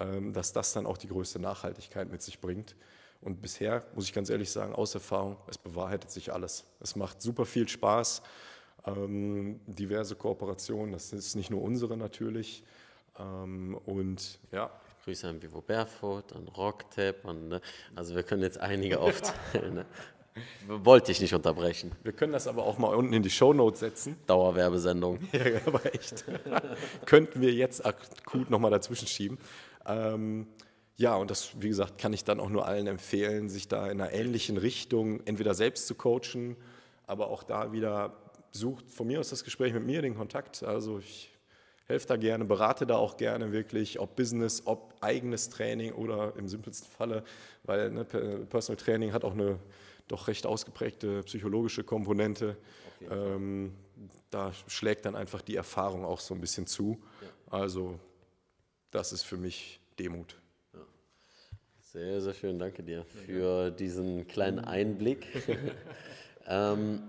S1: ähm, dass das dann auch die größte Nachhaltigkeit mit sich bringt. Und bisher, muss ich ganz ehrlich sagen, aus Erfahrung, es bewahrheitet sich alles. Es macht super viel Spaß. Ähm, diverse Kooperationen, das ist nicht nur unsere natürlich. Ähm, und ja.
S2: Grüße an Vivo Barefoot, an Rocktap, an, ne? also wir können jetzt einige aufzählen. Ne? Wollte ich nicht unterbrechen.
S1: Wir können das aber auch mal unten in die Shownotes setzen.
S2: Dauerwerbesendung.
S1: ja, aber echt. Könnten wir jetzt akut nochmal dazwischen schieben. Ähm, ja, und das, wie gesagt, kann ich dann auch nur allen empfehlen, sich da in einer ähnlichen Richtung entweder selbst zu coachen, aber auch da wieder sucht von mir aus das Gespräch mit mir, den Kontakt. Also ich helfe da gerne, berate da auch gerne wirklich, ob Business, ob eigenes Training oder im simpelsten Falle, weil ne, Personal Training hat auch eine doch recht ausgeprägte psychologische Komponente. Ähm, da schlägt dann einfach die Erfahrung auch so ein bisschen zu. Ja. Also das ist für mich Demut.
S2: Sehr, sehr schön, danke dir für diesen kleinen Einblick. ähm,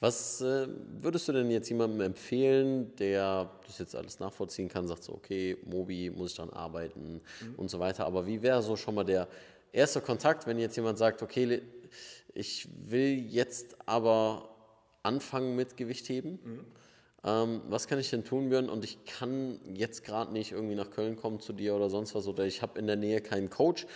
S2: was äh, würdest du denn jetzt jemandem empfehlen, der das jetzt alles nachvollziehen kann, sagt so, okay, Mobi, muss ich dran arbeiten mhm. und so weiter. Aber wie wäre so schon mal der erste Kontakt, wenn jetzt jemand sagt, okay, ich will jetzt aber anfangen mit Gewichtheben? Mhm ähm, was kann ich denn tun, Björn? Und ich kann jetzt gerade nicht irgendwie nach Köln kommen zu dir oder sonst was oder ich habe in der Nähe keinen Coach.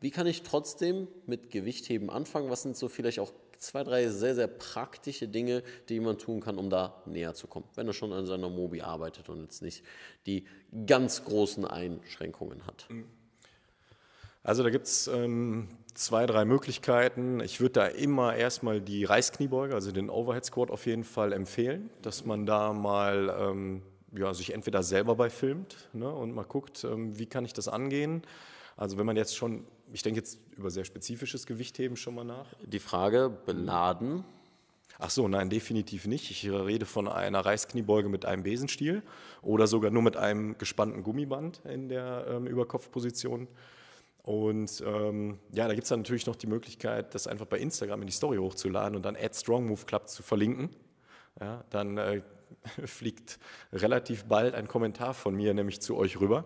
S2: Wie kann ich trotzdem mit Gewichtheben anfangen? Was sind so vielleicht auch zwei, drei sehr, sehr praktische Dinge, die jemand tun kann, um da näher zu kommen, wenn er schon an seiner Mobi arbeitet und jetzt nicht die ganz großen Einschränkungen hat? Mhm.
S1: Also da gibt es ähm, zwei, drei Möglichkeiten. Ich würde da immer erstmal die Reißkniebeuge, also den Overhead Squat auf jeden Fall empfehlen, dass man da mal ähm, ja, sich entweder selber bei filmt ne, und mal guckt, ähm, wie kann ich das angehen. Also wenn man jetzt schon, ich denke jetzt über sehr spezifisches Gewichtheben schon mal nach.
S2: Die Frage, beladen?
S1: Ach so, nein, definitiv nicht. Ich rede von einer Reißkniebeuge mit einem Besenstiel oder sogar nur mit einem gespannten Gummiband in der ähm, Überkopfposition. Und ähm, ja, da gibt es dann natürlich noch die Möglichkeit, das einfach bei Instagram in die Story hochzuladen und dann Add Strong Move Club zu verlinken. Ja, dann äh, fliegt relativ bald ein Kommentar von mir nämlich zu euch rüber.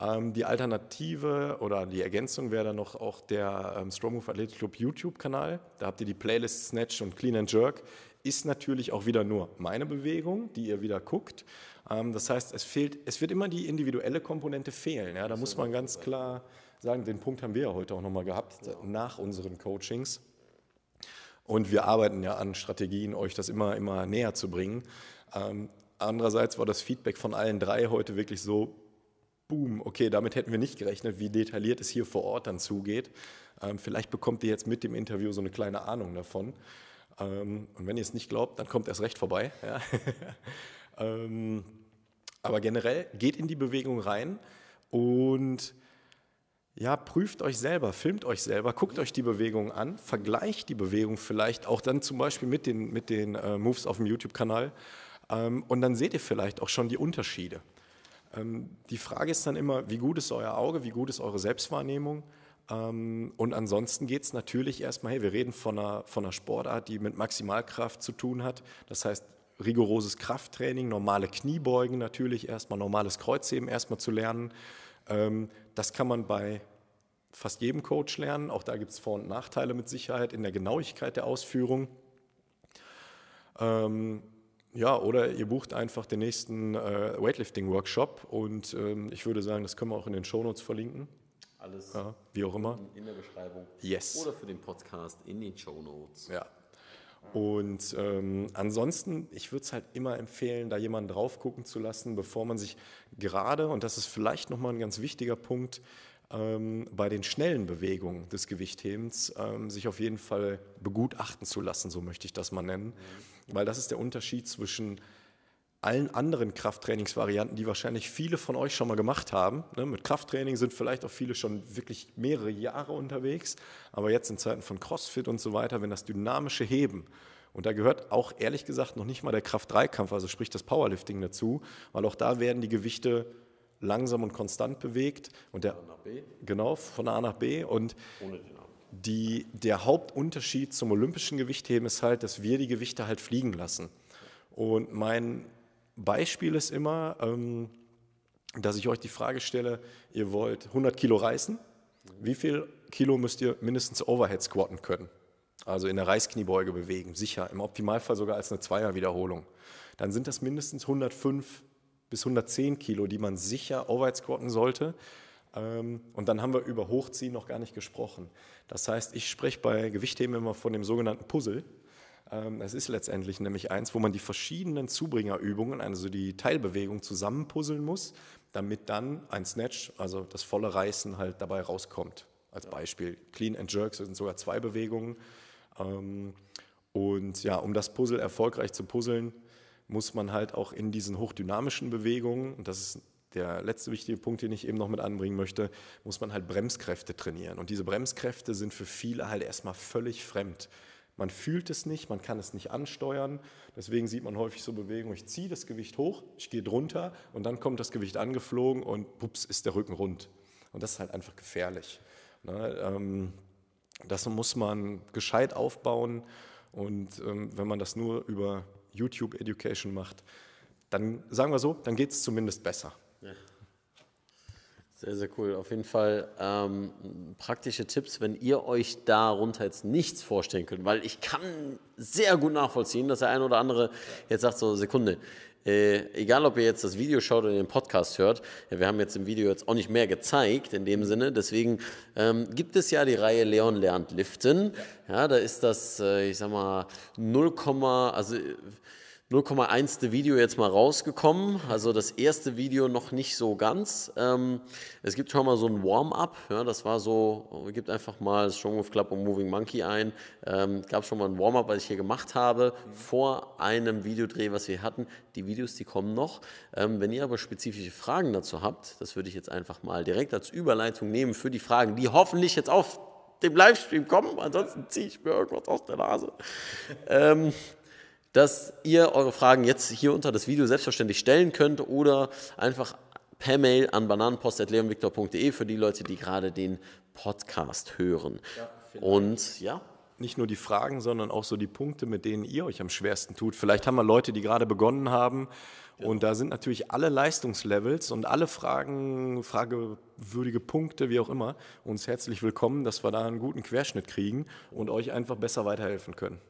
S1: Ähm, die Alternative oder die Ergänzung wäre dann noch auch der ähm, Strong Move Athletic Club YouTube-Kanal. Da habt ihr die Playlist Snatch und Clean and Jerk. Ist natürlich auch wieder nur meine Bewegung, die ihr wieder guckt. Ähm, das heißt, es, fehlt, es wird immer die individuelle Komponente fehlen. Ja, da muss man ganz klar sagen, den Punkt haben wir ja heute auch nochmal gehabt, nach unseren Coachings. Und wir arbeiten ja an Strategien, euch das immer, immer näher zu bringen. Ähm, andererseits war das Feedback von allen drei heute wirklich so, boom, okay, damit hätten wir nicht gerechnet, wie detailliert es hier vor Ort dann zugeht. Ähm, vielleicht bekommt ihr jetzt mit dem Interview so eine kleine Ahnung davon. Ähm, und wenn ihr es nicht glaubt, dann kommt erst recht vorbei. Ja. ähm, aber generell geht in die Bewegung rein und ja, prüft euch selber, filmt euch selber, guckt euch die Bewegung an, vergleicht die Bewegung vielleicht auch dann zum Beispiel mit den, mit den äh, Moves auf dem YouTube-Kanal ähm, und dann seht ihr vielleicht auch schon die Unterschiede. Ähm, die Frage ist dann immer, wie gut ist euer Auge, wie gut ist eure Selbstwahrnehmung, Ähm, und ansonsten geht es natürlich erstmal, hey, wir reden von einer, von einer Sportart, die mit Maximalkraft zu tun hat. Das heißt, rigoroses Krafttraining, normale Kniebeugen natürlich, erstmal normales Kreuzheben erstmal zu lernen. Ähm, das kann man bei fast jedem Coach lernen. Auch da gibt es Vor- und Nachteile mit Sicherheit in der Genauigkeit der Ausführung. Ähm, ja, oder ihr bucht einfach den nächsten äh, Weightlifting-Workshop und ähm, ich würde sagen, das können wir auch in den Shownotes verlinken.
S2: Alles
S1: Ja, wie auch immer.
S2: in der Beschreibung.
S1: Yes.
S2: Oder für den Podcast in den Show Notes.
S1: Ja. Und ähm, ansonsten, ich würde es halt immer empfehlen, da jemanden drauf gucken zu lassen, bevor man sich gerade, und das ist vielleicht nochmal ein ganz wichtiger Punkt, ähm, bei den schnellen Bewegungen des Gewichthebens ähm, sich auf jeden Fall begutachten zu lassen, so möchte ich das mal nennen. Weil das ist der Unterschied zwischen allen anderen Krafttrainingsvarianten, die wahrscheinlich viele von euch schon mal gemacht haben. Ne, mit Krafttraining sind vielleicht auch viele schon wirklich mehrere Jahre unterwegs, aber jetzt in Zeiten von CrossFit und so weiter, wenn das dynamische Heben, und da gehört auch ehrlich gesagt noch nicht mal der Kraft-3-Kampf, also sprich das Powerlifting dazu, weil auch da werden die Gewichte langsam und konstant bewegt und der
S2: Nach B,
S1: genau von A nach B und die, der Hauptunterschied zum olympischen Gewichtheben ist halt, dass wir die Gewichte halt fliegen lassen. Und mein Beispiel ist immer, ähm, dass ich euch die Frage stelle, ihr wollt 100 Kilo reißen, wie viel Kilo müsst ihr mindestens Overhead squatten können? Also in der Reißkniebeuge bewegen, sicher, im Optimalfall sogar als eine Zweierwiederholung. Dann sind das mindestens 105 bis 110 Kilo, die man sicher Overhead squatten sollte. Ähm, Und dann haben wir über Hochziehen noch gar nicht gesprochen. Das heißt, ich spreche bei Gewichtheben immer von dem sogenannten Puzzle. Ähm, Es ist letztendlich nämlich eins, wo man die verschiedenen Zubringerübungen, also die Teilbewegung zusammenpuzzeln muss, damit dann ein Snatch, also das volle Reißen halt dabei rauskommt. Als Beispiel Clean and Jerks sind sogar zwei Bewegungen. Ähm, Und ja, um das Puzzle erfolgreich zu puzzeln, muss man halt auch in diesen hochdynamischen Bewegungen, und das ist der letzte wichtige Punkt, den ich eben noch mit anbringen möchte, muss man halt Bremskräfte trainieren. Und diese Bremskräfte sind für viele halt erstmal völlig fremd. Man fühlt es nicht, man kann es nicht ansteuern. Deswegen sieht man häufig so Bewegungen, ich ziehe das Gewicht hoch, ich gehe drunter und dann kommt das Gewicht angeflogen und pups, ist der Rücken rund. Und das ist halt einfach gefährlich. Ne? Ähm, das muss man gescheit aufbauen. Und ähm, wenn man das nur über YouTube Education macht, dann sagen wir so, dann geht es zumindest besser.
S2: Sehr, sehr cool. Auf jeden Fall ähm, praktische Tipps, wenn ihr euch darunter jetzt nichts vorstellen könnt, weil ich kann sehr gut nachvollziehen, dass der ein oder andere jetzt sagt, so Sekunde, äh, egal ob ihr jetzt das Video schaut oder den Podcast hört, ja, wir haben jetzt im Video jetzt auch nicht mehr gezeigt in dem Sinne, deswegen ähm, gibt es ja die Reihe Leon lernt liften. Ja, da ist das, äh, ich sag mal, 0, also 0,1. Video jetzt mal rausgekommen. Also das erste Video noch nicht so ganz. Ähm, es gibt schon mal so ein Warm-up. Ja, das war so, gibt einfach mal Strong Club und Moving Monkey ein. Ähm, gab schon mal ein Warm-up, was ich hier gemacht habe, vor einem Videodreh, was wir hatten. Die Videos, die kommen noch. Ähm, wenn ihr aber spezifische Fragen dazu habt, das würde ich jetzt einfach mal direkt als Überleitung nehmen für die Fragen, die hoffentlich jetzt auf dem Livestream kommen. Ansonsten ziehe ich mir irgendwas aus der Nase. ähm, dass ihr eure Fragen jetzt hier unter das Video selbstverständlich stellen könnt oder einfach per Mail an bananenpost.leonviktor.de für die Leute, die gerade den Podcast hören. Und ja,
S1: Nicht nur die Fragen, sondern auch so die Punkte, mit denen ihr euch am schwersten tut. Vielleicht haben wir Leute, die gerade begonnen haben. Und da sind natürlich alle Leistungslevels und alle Fragen, fragewürdige Punkte, wie auch immer, uns herzlich willkommen, dass wir da einen guten Querschnitt kriegen und euch einfach besser weiterhelfen können.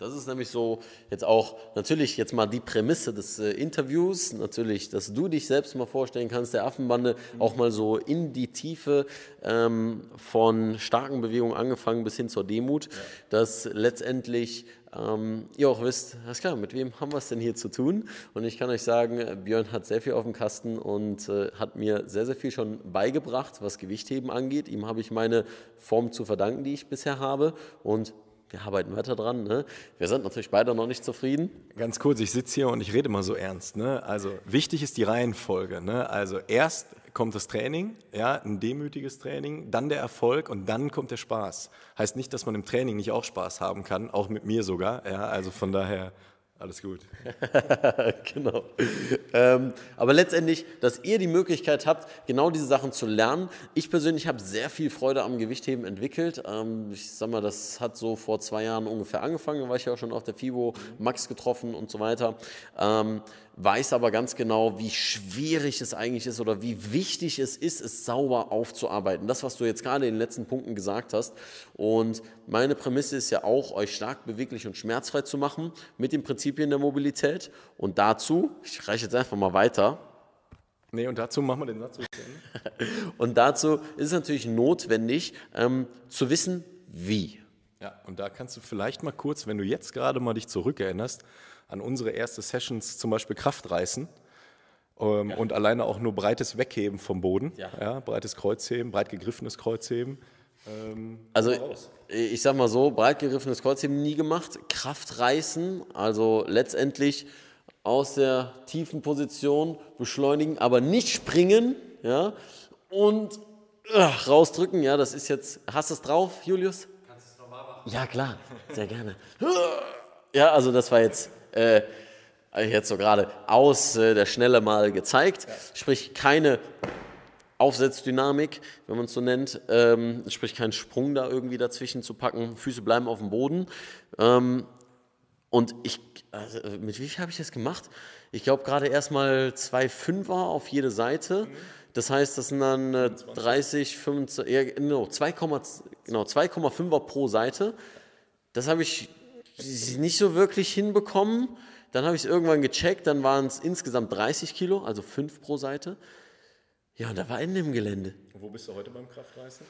S2: Ja, das ist nämlich so jetzt auch natürlich jetzt mal die Prämisse des äh, Interviews, natürlich, dass du dich selbst mal vorstellen kannst, der Affenbande auch mal so in die Tiefe ähm, von starken Bewegungen angefangen bis hin zur Demut, dass letztendlich ähm, ihr auch wisst, alles klar, mit wem haben wir es denn hier zu tun? Und ich kann euch sagen, Björn hat sehr viel auf dem Kasten und äh, hat mir sehr, sehr viel schon beigebracht, was Gewichtheben angeht. Ihm habe ich meine Form zu verdanken, die ich bisher habe und wir arbeiten weiter dran. Ne? Wir sind natürlich beide noch nicht zufrieden.
S1: Ganz kurz, ich sitze hier und ich rede mal so ernst. Ne? Also wichtig ist die Reihenfolge. Ne? Also erst kommt das Training, ja, ein demütiges Training, dann der Erfolg und dann kommt der Spaß. Heißt nicht, dass man im Training nicht auch Spaß haben kann, auch mit mir sogar. Ja? Also von daher Alles gut.
S2: genau. Ähm, aber letztendlich, dass ihr die Möglichkeit habt, genau diese Sachen zu lernen. Ich persönlich habe sehr viel Freude am Gewichtheben entwickelt. Ähm, ich sag mal, das hat so vor zwei Jahren ungefähr angefangen. Da war ich ja auch schon auf der FIBO, Max getroffen und so weiter. Ähm, weiß aber ganz genau, wie schwierig es eigentlich ist oder wie wichtig es ist, es sauber aufzuarbeiten. Das, was du jetzt gerade in den letzten Punkten gesagt hast. Und meine Prämisse ist ja auch, euch stark beweglich und schmerzfrei zu machen mit den Prinzipien der Mobilität. Und dazu, ich reiche jetzt einfach mal weiter.
S1: Nee, und dazu machen wir den Satz.
S2: Und dazu ist es natürlich notwendig, ähm, zu wissen, wie.
S1: Ja, und da kannst du vielleicht mal kurz, wenn du jetzt gerade mal dich zurückerinnerst, an unsere erste Sessions zum Beispiel Kraft reißen ähm, und alleine auch nur breites Wegheben vom Boden,
S2: Ja.
S1: breites Kreuzheben, breit gegriffenes Kreuzheben. Ähm,
S2: Also
S1: raus.
S2: ich sag mal so, breit gegriffenes Kreuzheben nie gemacht, Kraft reißen, also letztendlich aus der tiefen Position beschleunigen, aber nicht springen, ja, und äh, rausdrücken, ja, das ist jetzt, hast du es drauf, Julius? Kannst du es nochmal machen? Ja, klar, sehr gerne. Ja, also das war jetzt, äh, jetzt so gerade aus äh, der Schnelle mal gezeigt, sprich keine Aufsetzdynamik, wenn man es so nennt, ähm, sprich keinen Sprung da irgendwie dazwischen zu packen, Füße bleiben auf dem Boden. Ähm, und ich, also mit wie viel habe ich das gemacht? Ich glaube gerade erstmal zwei Fünfer auf jede Seite. Das heißt, das sind dann äh, 30, 25, ja, genau, 2,5 genau, 2,5er pro Seite. Das habe ich nicht so wirklich hinbekommen. Dann habe ich es irgendwann gecheckt, dann waren es insgesamt 30 Kilo, also 5 pro Seite. Ja, und da war Ende im Gelände.
S1: Wo bist du heute beim Kraftreißen?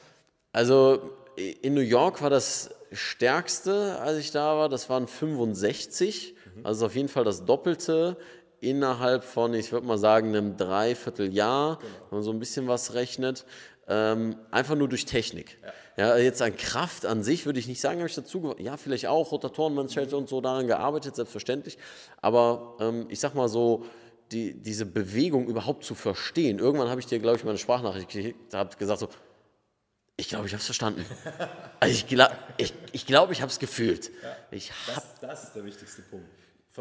S2: Also in New York war das stärkste, als ich da war, das waren 65. Also auf jeden Fall das Doppelte innerhalb von, ich würde mal sagen, einem Dreivierteljahr, wenn man so ein bisschen was rechnet. Ähm, einfach nur durch Technik. Ja. Jetzt an Kraft an sich würde ich nicht sagen, habe ich dazu, ja, vielleicht auch Rotatorenmanschette und so daran gearbeitet, selbstverständlich. Aber ähm, ich sag mal so, die, diese Bewegung überhaupt zu verstehen. Irgendwann habe ich dir, glaube ich, meine Sprachnachricht gekriegt, da habe gesagt so, ich glaube, ich habe es verstanden. Also ich glaube, ich, ich, glaub, ich habe es gefühlt. Ich hab,
S1: Das, das ist der wichtigste Punkt.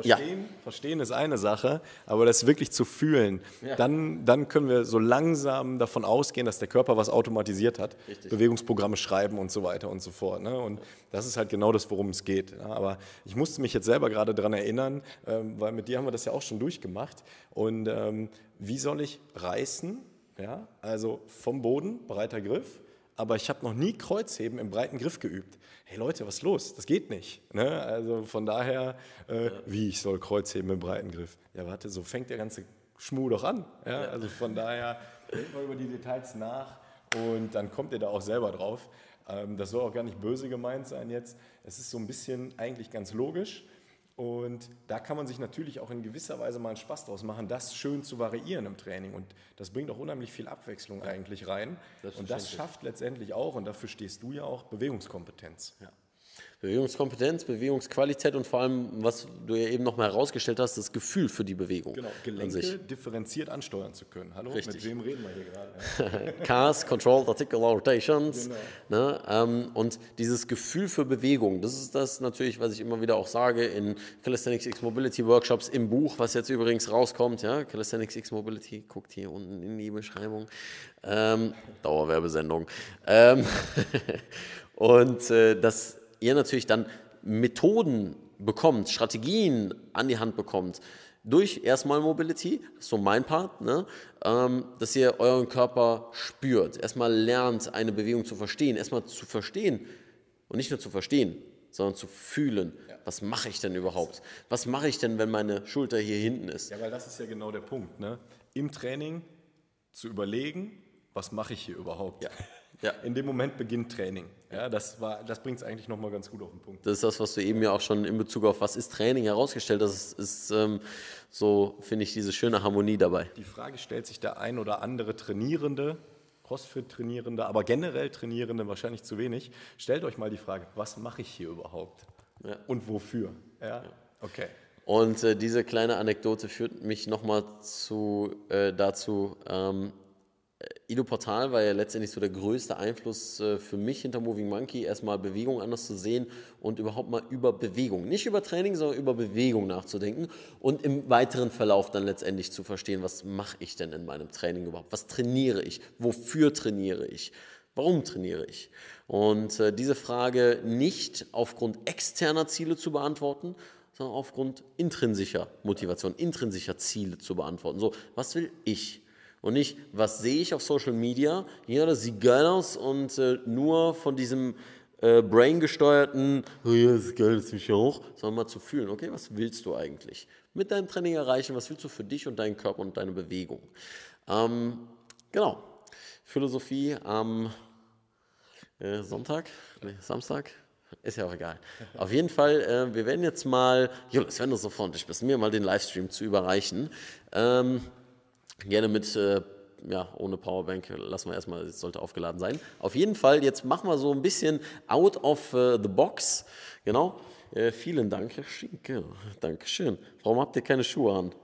S2: Ja.
S1: Verstehen, verstehen ist eine Sache, aber das wirklich zu fühlen, dann, dann können wir so langsam davon ausgehen, dass der Körper was automatisiert hat. Bewegungsprogramme schreiben und so weiter und so fort. Ne? Und das ist halt genau das, worum es geht. Ja? Aber ich musste mich jetzt selber gerade daran erinnern, ähm, weil mit dir haben wir das ja auch schon durchgemacht. Und ähm, wie soll ich reißen? Ja? Also vom Boden, breiter Griff, aber ich habe noch nie Kreuzheben im breiten Griff geübt. Hey Leute, was ist los? Das geht nicht. Ne? Also von daher, äh, wie ich soll Kreuzheben im breiten Griff? Ja, warte, so fängt der ganze Schmuh doch an. Ja? Also von daher, denkt mal über die Details nach und dann kommt ihr da auch selber drauf. Ähm, das soll auch gar nicht böse gemeint sein jetzt. Es ist so ein bisschen eigentlich ganz logisch. Und da kann man sich natürlich auch in gewisser Weise mal einen Spaß draus machen, das schön zu variieren im Training. Und das bringt auch unheimlich viel Abwechslung eigentlich rein. Und das schafft letztendlich auch, und dafür stehst du ja auch, Bewegungskompetenz.
S2: Bewegungskompetenz, Bewegungsqualität und vor allem, was du ja eben noch mal herausgestellt hast, das Gefühl für die Bewegung
S1: Genau,
S2: an sich.
S1: Gelenke differenziert ansteuern zu können. Hallo,
S2: Richtig.
S1: mit wem reden wir hier gerade?
S2: CARS, Controlled Articular Rotations.
S1: Genau.
S2: Ne, ähm, und dieses Gefühl für Bewegung, das ist das natürlich, was ich immer wieder auch sage in Calisthenics X Mobility Workshops im Buch, was jetzt übrigens rauskommt. Ja, Calisthenics X Mobility, guckt hier unten in die Beschreibung. Ähm, Dauerwerbesendung. Ähm, und äh, dass ihr natürlich dann Methoden bekommt, Strategien an die Hand bekommt, durch erstmal Mobility, so mein Part, ne? ähm, dass ihr euren Körper spürt, erstmal lernt, eine Bewegung zu verstehen, erstmal zu verstehen und nicht nur zu verstehen, sondern zu fühlen, was mache ich denn überhaupt? Was mache ich denn, wenn meine Schulter hier hinten ist?
S1: ja, weil das ist ja genau der Punkt. Ne? Im Training zu überlegen, was mache ich hier überhaupt?
S2: Ja. Ja.
S1: In dem Moment beginnt Training. Ja, das war, das bringt es eigentlich nochmal ganz gut auf den Punkt.
S2: Das ist das, was du eben ja auch schon in Bezug auf was ist Training herausgestellt hast. Das ist ähm, so, finde ich, diese schöne Harmonie dabei.
S1: Die Frage stellt sich der ein oder andere Trainierende, Crossfit-Trainierende, aber generell Trainierende wahrscheinlich zu wenig. Stellt euch mal die Frage, was mache ich hier überhaupt?
S2: Ja.
S1: Und wofür? Ja? Okay.
S2: Und äh, diese kleine Anekdote führt mich nochmal zu, äh, dazu, ähm, Ido Portal war ja letztendlich so der größte Einfluss äh, für mich hinter Moving Monkey, erstmal Bewegung anders zu sehen und überhaupt mal über Bewegung, nicht über Training, sondern über Bewegung nachzudenken und im weiteren Verlauf dann letztendlich zu verstehen, was mache ich denn in meinem Training überhaupt, was trainiere ich, wofür trainiere ich, warum trainiere ich. Und äh, diese Frage nicht aufgrund externer Ziele zu beantworten, sondern aufgrund intrinsischer Motivation, intrinsischer Ziele zu beantworten. So, was will ich? Und nicht, was sehe ich auf Social Media? Ja, das sieht geil aus und äh, nur von diesem äh, brain-gesteuerten, oh ja, das ist geil, das will ich auch, sondern mal zu fühlen, okay, was willst du eigentlich mit deinem Training erreichen? Was willst du für dich und deinen Körper und deine Bewegung? Ähm, genau. Philosophie am äh, Sonntag, nee, Samstag, ist ja auch egal. Auf jeden Fall, äh, wir werden jetzt mal, Julius, wenn du so freundlich bist, mir mal den Livestream zu überreichen. Ähm, gerne mit, äh, ja, ohne Powerbank lassen wir erstmal, es sollte aufgeladen sein. Auf jeden Fall, jetzt machen wir so ein bisschen out of uh, the box. Genau. Äh, vielen Dank, Herr Schinke. Dankeschön. Warum habt ihr keine Schuhe an?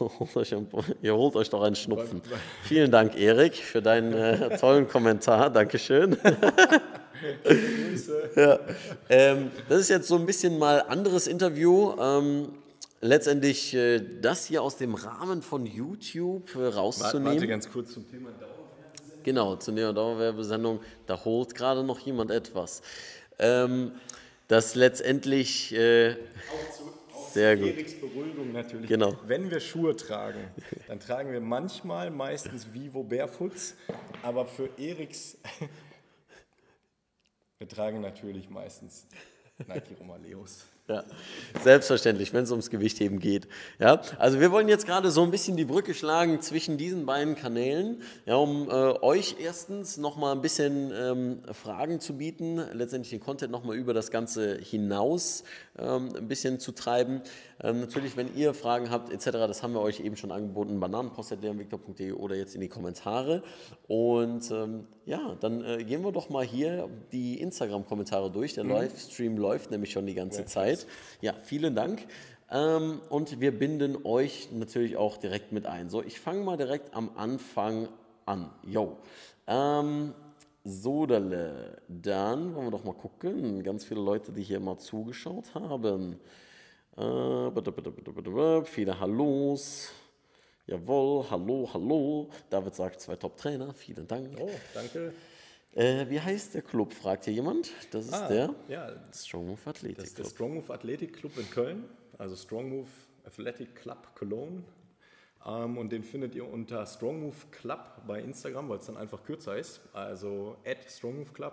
S2: ihr holt euch doch einen Schnupfen. Vielen Dank, Erik, für deinen äh, tollen Kommentar. Dankeschön. ja. ähm, das ist jetzt so ein bisschen mal anderes Interview. Ähm, letztendlich äh, das hier aus dem Rahmen von YouTube äh, rauszunehmen.
S1: Warte ganz kurz zum Thema Dauerwerbesendung.
S2: Genau, zum Thema Dauerwerbesendung. Da holt gerade noch jemand etwas. Ähm, das letztendlich. Äh,
S1: Auch zu, auch
S2: Sehr gut.
S1: Eriks Beruhigung natürlich.
S2: Genau.
S1: Wenn wir Schuhe tragen, dann tragen wir manchmal meistens Vivo Barefoots, aber für Eriks. wir tragen natürlich meistens Nike Romaleos.
S2: Ja, selbstverständlich, wenn es ums Gewichtheben geht. Ja, also wir wollen jetzt gerade so ein bisschen die Brücke schlagen zwischen diesen beiden Kanälen, ja, um äh, euch erstens nochmal ein bisschen ähm, Fragen zu bieten, letztendlich den Content nochmal über das Ganze hinaus ähm, ein bisschen zu treiben. Ähm, natürlich, wenn ihr Fragen habt etc., das haben wir euch eben schon angeboten, bananenpost.dervictor.de oder jetzt in die Kommentare. Und ähm, ja, dann äh, gehen wir doch mal hier die Instagram-Kommentare durch. Der Livestream läuft nämlich schon die ganze Zeit. Ja, vielen Dank. Ähm, und wir binden euch natürlich auch direkt mit ein. So, ich fange mal direkt am Anfang an. Yo. Ähm, Sodale. Dann wollen wir doch mal gucken. Ganz viele Leute, die hier mal zugeschaut haben. Viele Hallos. Jawohl, hallo, hallo. David sagt zwei Top-Trainer. Vielen Dank.
S1: Oh, danke.
S2: Äh, wie heißt der Club? Fragt hier jemand. Das ist
S1: Ah,
S2: der
S1: Ja, das
S2: Strong Move Athletic
S1: ist der
S2: Club.
S1: Strong Move Athletic Club in Köln, also Strong Move Athletic Club Cologne. Ähm, und den findet ihr unter Strong Move Club bei Instagram, weil es dann einfach kürzer ist. Also at Strong Move Club.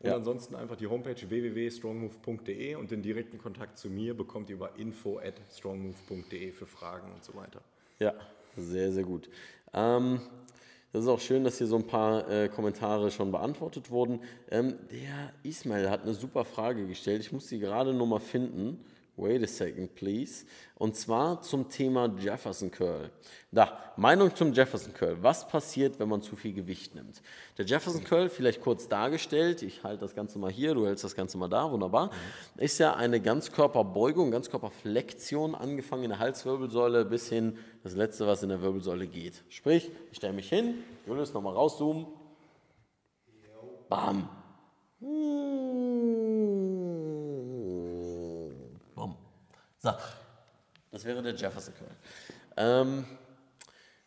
S1: Und
S2: Ja.
S1: ansonsten einfach die Homepage www.strongmove.de und den direkten Kontakt zu mir bekommt ihr über info at strongmove.de für Fragen und so weiter.
S2: Ja, sehr, sehr gut. Ähm, das ist auch schön, dass hier so ein paar äh, Kommentare schon beantwortet wurden. Ähm, der Ismail hat eine super Frage gestellt. Ich muss sie gerade nur mal finden. Wait a second, please. Und zwar zum Thema Jefferson Curl. Da, Meinung zum Jefferson Curl. Was passiert, wenn man zu viel Gewicht nimmt? Der Jefferson Curl, vielleicht kurz dargestellt, ich halte das Ganze mal hier, du hältst das Ganze mal da, wunderbar, ist ja eine Ganzkörperbeugung, Ganzkörperflexion, angefangen in der Halswirbelsäule bis hin das letzte, was in der Wirbelsäule geht. Sprich, ich stelle mich hin, Julius, nochmal rauszoomen. Bam. Bam. So, das wäre der Jefferson Curl. Ähm,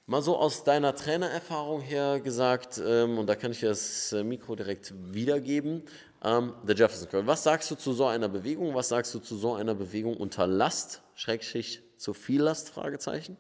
S2: mal so aus deiner Trainererfahrung her gesagt, ähm, und da kann ich dir das äh, Mikro direkt wiedergeben, ähm, der Jefferson Curl. Was sagst du zu so einer Bewegung? Was sagst du zu so einer Bewegung unter Last, Schrägschicht, zu viel Last? Fragezeichen.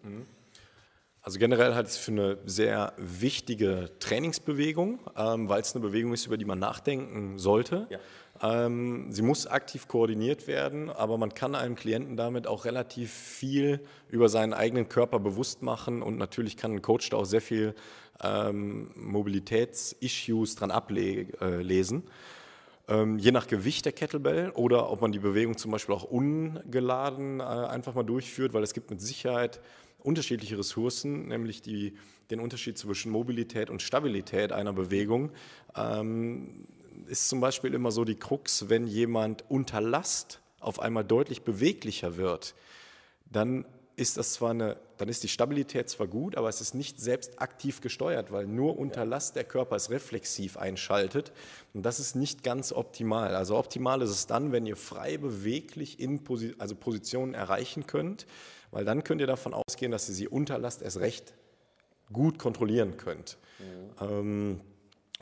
S1: Also generell halte ich es für eine sehr wichtige Trainingsbewegung, ähm, weil es eine Bewegung ist, über die man nachdenken sollte.
S2: Ja.
S1: Ähm, sie muss aktiv koordiniert werden, aber man kann einem Klienten damit auch relativ viel über seinen eigenen Körper bewusst machen und natürlich kann ein Coach da auch sehr viel ähm, Mobilitäts-Issues dran ablesen. Ähm, je nach Gewicht der Kettlebell oder ob man die Bewegung zum Beispiel auch ungeladen äh, einfach mal durchführt, weil es gibt mit Sicherheit unterschiedliche Ressourcen, nämlich die, den Unterschied zwischen Mobilität und Stabilität einer Bewegung. Ähm, ist zum Beispiel immer so die Krux, wenn jemand unter Last auf einmal deutlich beweglicher wird, dann ist das zwar eine, dann ist die Stabilität zwar gut, aber es ist nicht selbst aktiv gesteuert, weil nur unter Last der Körper es reflexiv einschaltet. Und das ist nicht ganz optimal. Also optimal ist es dann, wenn ihr frei beweglich in Posi also Positionen erreichen könnt, weil dann könnt ihr davon ausgehen, dass ihr sie unter Last erst recht gut kontrollieren könnt. Mhm. Ähm,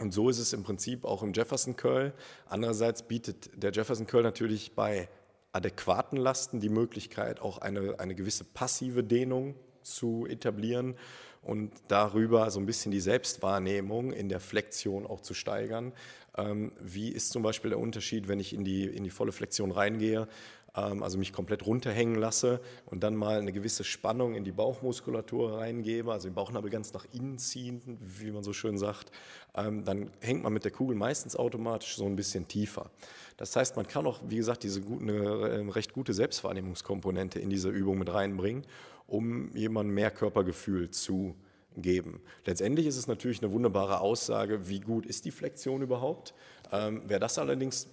S1: und so ist es im Prinzip auch im Jefferson Curl. Andererseits bietet der Jefferson Curl natürlich bei adäquaten Lasten die Möglichkeit, auch eine, eine gewisse passive Dehnung zu etablieren und darüber so ein bisschen die Selbstwahrnehmung in der Flexion auch zu steigern. Ähm, wie ist zum Beispiel der Unterschied, wenn ich in die, in die volle Flexion reingehe also mich komplett runterhängen lasse und dann mal eine gewisse Spannung in die Bauchmuskulatur reingebe, also den Bauchnabel ganz nach innen ziehen, wie man so schön sagt, ähm, dann hängt man mit der Kugel meistens automatisch so ein bisschen tiefer. Das heißt, man kann auch, wie gesagt, diese gute, eine ähm, recht gute Selbstwahrnehmungskomponente in diese Übung mit reinbringen, um jemandem mehr Körpergefühl zu geben. Letztendlich ist es natürlich eine wunderbare Aussage, wie gut ist die Flexion überhaupt. Ähm, wer das allerdings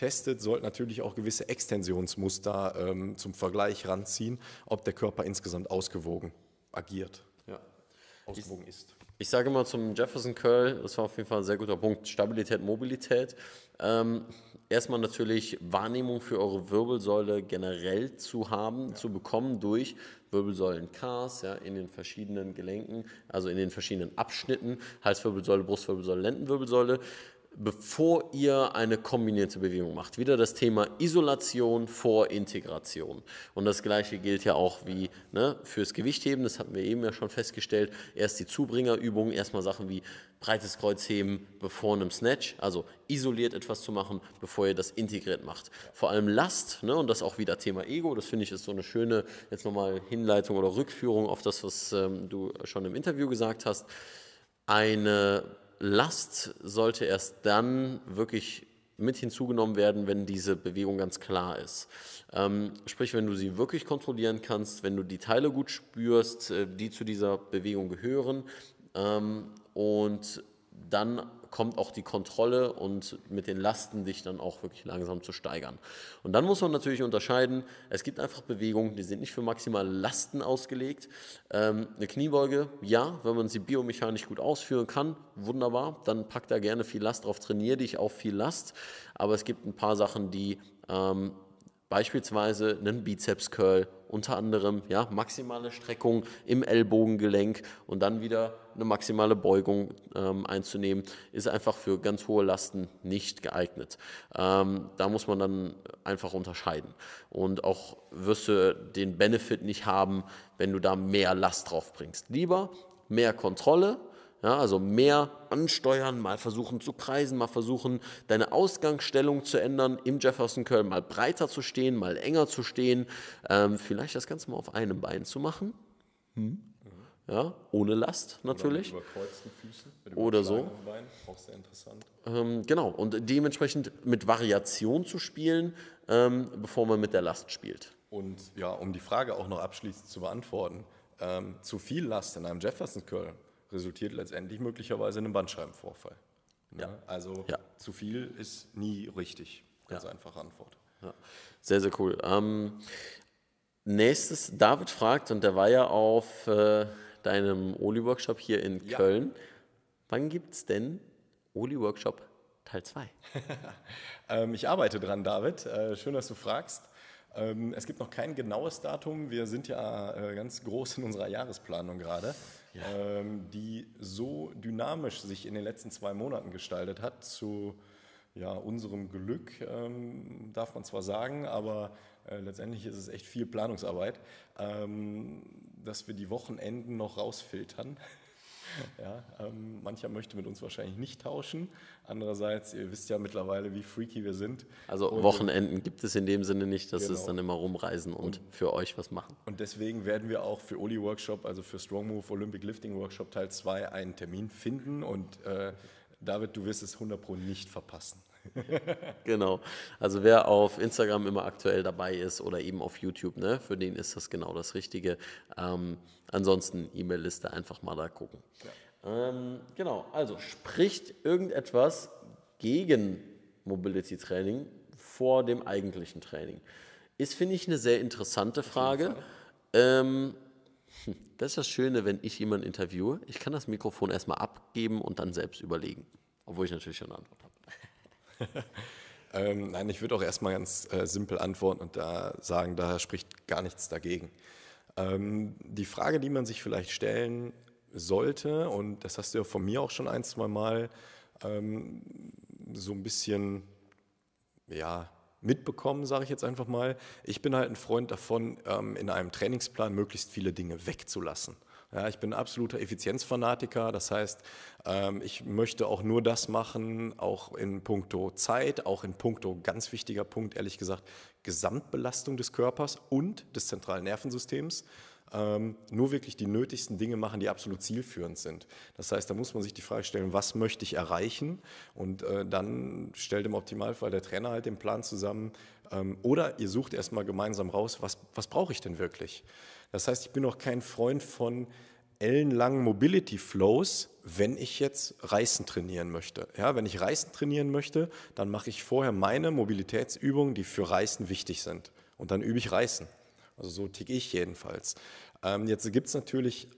S1: testet, sollte natürlich auch gewisse Extensionsmuster ähm, zum Vergleich ranziehen, ob der Körper insgesamt ausgewogen agiert,
S2: ja.
S1: ausgewogen ist.
S2: Ich sage mal zum Jefferson Curl, das war auf jeden Fall ein sehr guter Punkt, Stabilität, Mobilität. Ähm, erstmal natürlich Wahrnehmung für eure Wirbelsäule generell zu haben, ja. zu bekommen durch Wirbelsäulen-Cars ja, in den verschiedenen Gelenken, also in den verschiedenen Abschnitten, Halswirbelsäule, Brustwirbelsäule, Lendenwirbelsäule bevor ihr eine kombinierte Bewegung macht. Wieder das Thema Isolation vor Integration. Und das gleiche gilt ja auch wie ne, fürs Gewichtheben, das hatten wir eben ja schon festgestellt. Erst die Zubringerübungen, erstmal Sachen wie breites Kreuzheben bevor einem Snatch, also isoliert etwas zu machen, bevor ihr das integriert macht. Vor allem Last, ne, und das auch wieder Thema Ego, das finde ich ist so eine schöne, jetzt nochmal Hinleitung oder Rückführung auf das, was ähm, du schon im Interview gesagt hast. Eine Last sollte erst dann wirklich mit hinzugenommen werden, wenn diese Bewegung ganz klar ist. Ähm, sprich, wenn du sie wirklich kontrollieren kannst, wenn du die Teile gut spürst, äh, die zu dieser Bewegung gehören ähm, und dann kommt auch die Kontrolle und mit den Lasten dich dann auch wirklich langsam zu steigern. Und dann muss man natürlich unterscheiden, es gibt einfach Bewegungen, die sind nicht für maximale Lasten ausgelegt. Ähm, eine Kniebeuge, ja, wenn man sie biomechanisch gut ausführen kann, wunderbar, dann pack da gerne viel Last drauf, trainiere dich auf viel Last. Aber es gibt ein paar Sachen, die ähm, beispielsweise einen Bizeps-Curl, unter anderem ja, maximale Streckung im Ellbogengelenk und dann wieder eine maximale Beugung ähm, einzunehmen, ist einfach für ganz hohe Lasten nicht geeignet. Ähm, da muss man dann einfach unterscheiden. Und auch wirst du den Benefit nicht haben, wenn du da mehr Last drauf bringst. Lieber mehr Kontrolle, ja, also mehr ansteuern, mal versuchen zu kreisen, mal versuchen, deine Ausgangsstellung zu ändern, im Jefferson Curl mal breiter zu stehen, mal enger zu stehen, ähm, vielleicht das Ganze mal auf einem Bein zu machen. Hm. Ja, ohne Last natürlich. Oder mit überkreuzten Füßen. Mit Oder so. Bein, auch sehr interessant. Ähm, genau, und dementsprechend mit Variation zu spielen, ähm, bevor man mit der Last spielt.
S1: Und ja, um die Frage auch noch abschließend zu beantworten, ähm, zu viel Last in einem Jefferson Curl resultiert letztendlich möglicherweise in einem Bandscheibenvorfall. Ne? Ja. Also ja. zu viel ist nie richtig. Ganz ja. einfache Antwort.
S2: Sehr, sehr cool. Ähm, nächstes, David fragt, und der war ja auf äh, deinem Oli-Workshop hier in Köln. Wann gibt es denn Oli-Workshop Teil 2?
S1: ähm, ich arbeite dran, David. Äh, schön, dass du fragst. Ähm, es gibt noch kein genaues Datum. Wir sind ja äh, ganz groß in unserer Jahresplanung gerade ja. ähm, die so dynamisch sich in den letzten zwei Monaten gestaltet hat, zu ja, unserem Glück, ähm, darf man zwar sagen, aber äh, letztendlich ist es echt viel Planungsarbeit, ähm, dass wir die Wochenenden noch rausfiltern. Ja, ähm, mancher möchte mit uns wahrscheinlich nicht tauschen. Andererseits, ihr wisst ja mittlerweile, wie freaky wir sind.
S2: Also und Wochenenden gibt es in dem Sinne nicht, dass genau. es dann immer rumreisen und, und, für euch was machen.
S1: Und deswegen werden wir auch für Oli Workshop, also für Strong Move Olympic Lifting Workshop Teil 2 einen Termin finden. Und äh, David, du wirst es 100 Pro nicht verpassen.
S2: genau. Also wer auf Instagram immer aktuell dabei ist oder eben auf YouTube, ne, für den ist das genau das Richtige. Ähm, ansonsten E-Mail-Liste einfach mal da gucken. Ja. Ähm, genau, also spricht irgendetwas gegen Mobility Training vor dem eigentlichen Training? Ist, finde ich, eine sehr interessante Frage. Ähm, hm, das ist das Schöne, wenn ich jemanden interviewe. Ich kann das Mikrofon erstmal abgeben und dann selbst überlegen. Obwohl ich natürlich schon eine Antwort habe.
S1: Ähm, nein, ich würde auch erstmal ganz äh, simpel antworten und da sagen, da spricht gar nichts dagegen. Ähm, die Frage, die man sich vielleicht stellen sollte, und das hast du ja von mir auch schon ein, zwei Mal ähm, so ein bisschen ja, mitbekommen, sage ich jetzt einfach mal. Ich bin halt ein Freund davon, ähm, in einem Trainingsplan möglichst viele Dinge wegzulassen. Ja, ich bin ein absoluter Effizienzfanatiker, das heißt, ähm, ich möchte auch nur das machen, auch in puncto Zeit, auch in puncto, ganz wichtiger Punkt, ehrlich gesagt, Gesamtbelastung des Körpers und des zentralen Nervensystems. Ähm, nur wirklich die nötigsten Dinge machen, die absolut zielführend sind. Das heißt, da muss man sich die Frage stellen, was möchte ich erreichen? Und äh, dann stellt im Optimalfall der Trainer halt den Plan zusammen. Ähm, oder ihr sucht erstmal gemeinsam raus, was, was brauche ich denn wirklich? Das heißt, ich bin auch kein Freund von ellenlangen Mobility Flows, wenn ich jetzt Reißen trainieren möchte. Ja, wenn ich Reißen trainieren möchte, dann mache ich vorher meine Mobilitätsübungen, die für Reißen wichtig sind. Und dann übe ich Reißen. Also so ticke ich jedenfalls. Ähm, jetzt gibt es natürlich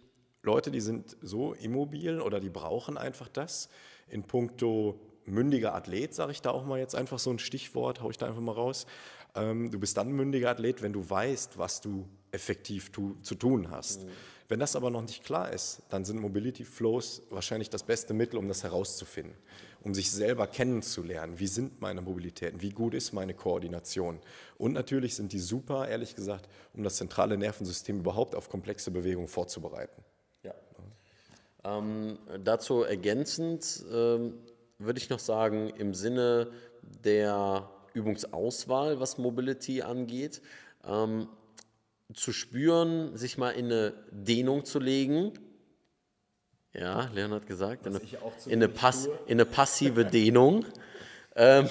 S1: Leute, die sind so immobil oder die brauchen einfach das. In puncto mündiger Athlet, sage ich da auch mal jetzt einfach so ein Stichwort, haue ich da einfach mal raus. Ähm, du bist dann mündiger Athlet, wenn du weißt, was du effektiv tu, zu tun hast. Mhm. Wenn das aber noch nicht klar ist, dann sind Mobility Flows wahrscheinlich das beste Mittel, um das herauszufinden, um sich selber kennenzulernen. Wie sind meine Mobilitäten? Wie gut ist meine Koordination? Und natürlich sind die super, ehrlich gesagt, um das zentrale Nervensystem überhaupt auf komplexe Bewegungen vorzubereiten.
S2: Ja. Ähm, dazu ergänzend ähm, würde ich noch sagen, im Sinne der Übungsauswahl, was Mobility angeht, ähm, zu spüren, sich mal in eine Dehnung zu legen. Ja, Leon hat gesagt, in eine, in, eine Pass, in eine, passive Dehnung. Ähm,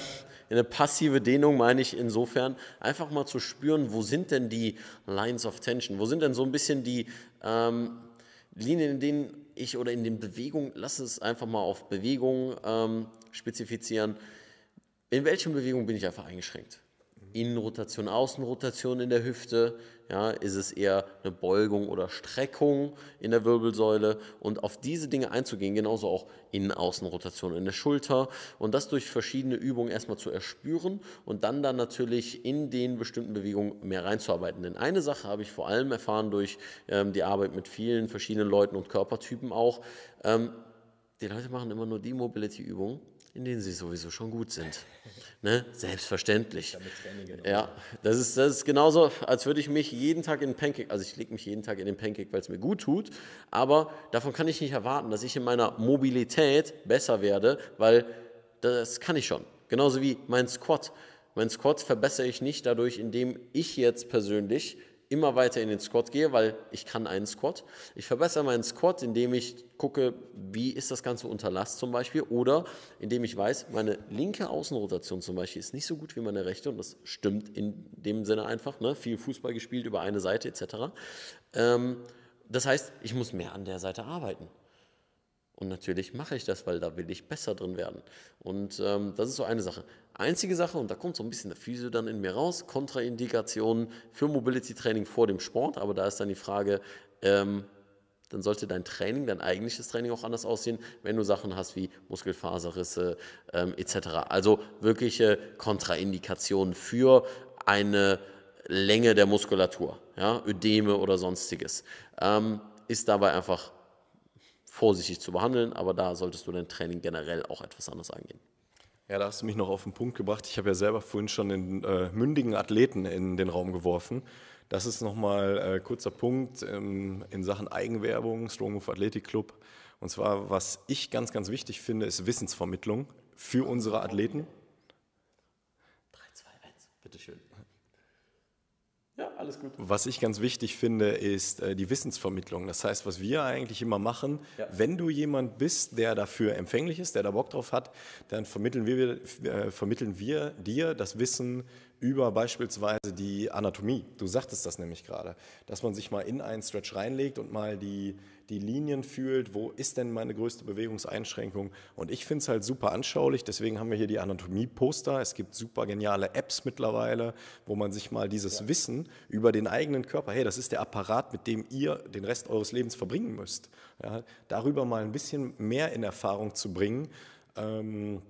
S2: in eine passive Dehnung meine ich insofern, einfach mal zu spüren, wo sind denn die Lines of Tension, wo sind denn so ein bisschen die ähm, Linien, in denen ich oder in den Bewegungen, lass es einfach mal auf Bewegung ähm, spezifizieren, in welchen Bewegungen bin ich einfach eingeschränkt? Innenrotation, Außenrotation in der Hüfte, ja, ist es eher eine Beugung oder Streckung in der Wirbelsäule. Und auf diese Dinge einzugehen, genauso auch Innen-Außenrotation in der Schulter und das durch verschiedene Übungen erstmal zu erspüren und dann dann natürlich in den bestimmten Bewegungen mehr reinzuarbeiten. Denn eine Sache habe ich vor allem erfahren durch ähm, die Arbeit mit vielen verschiedenen Leuten und Körpertypen auch, ähm, die Leute machen immer nur die Mobility-Übungen, in denen sie sowieso schon gut sind. Ne? Selbstverständlich. Ja, das ist, das ist genauso, als würde ich mich jeden Tag in den Pancake, also ich lege mich jeden Tag in den Pancake, weil es mir gut tut, aber davon kann ich nicht erwarten, dass ich in meiner Mobilität besser werde, weil das kann ich schon. Genauso wie mein Squat. Mein Squat verbessere ich nicht dadurch, indem ich jetzt persönlich immer weiter in den Squat gehe, weil ich kann einen Squat. Ich verbessere meinen Squat, indem ich gucke, wie ist das Ganze unter Last zum Beispiel oder indem ich weiß, meine linke Außenrotation zum Beispiel ist nicht so gut wie meine rechte und das stimmt in dem Sinne einfach, ne? viel Fußball gespielt über eine Seite etc. Ähm, das heißt, ich muss mehr an der Seite arbeiten. Und natürlich mache ich das, weil da will ich besser drin werden. Und ähm, das ist so eine Sache. Einzige Sache, und da kommt so ein bisschen der Physio dann in mir raus, Kontraindikationen für Mobility Training vor dem Sport. Aber da ist dann die Frage, ähm, dann sollte dein Training, dein eigentliches Training auch anders aussehen, wenn du Sachen hast wie Muskelfaserrisse ähm, etc. Also wirkliche Kontraindikationen für eine Länge der Muskulatur, ja, Ödeme oder sonstiges. Ähm, ist dabei einfach vorsichtig zu behandeln, aber da solltest du dein Training generell auch etwas anders angehen.
S1: Ja, da hast du mich noch auf den Punkt gebracht. Ich habe ja selber vorhin schon den äh, mündigen Athleten in den Raum geworfen. Das ist nochmal äh, kurzer Punkt ähm, in Sachen Eigenwerbung, Strong Move Athletic Club. Und zwar, was ich ganz, ganz wichtig finde, ist Wissensvermittlung für unsere Athleten.
S2: 3, 2, 1, bitteschön. Ja, alles gut.
S1: Was ich ganz wichtig finde, ist äh, die Wissensvermittlung. Das heißt, was wir eigentlich immer machen, ja. wenn du jemand bist, der dafür empfänglich ist, der da Bock drauf hat, dann vermitteln wir, äh, vermitteln wir dir das Wissen über beispielsweise die Anatomie. Du sagtest das nämlich gerade, dass man sich mal in einen Stretch reinlegt und mal die, die Linien fühlt, wo ist denn meine größte Bewegungseinschränkung. Und ich finde es halt super anschaulich, deswegen haben wir hier die Anatomie-Poster. Es gibt super geniale Apps mittlerweile, wo man sich mal dieses ja. Wissen über den eigenen Körper, hey, das ist der Apparat, mit dem ihr den Rest eures Lebens verbringen müsst, ja, darüber mal ein bisschen mehr in Erfahrung zu bringen. Ähm,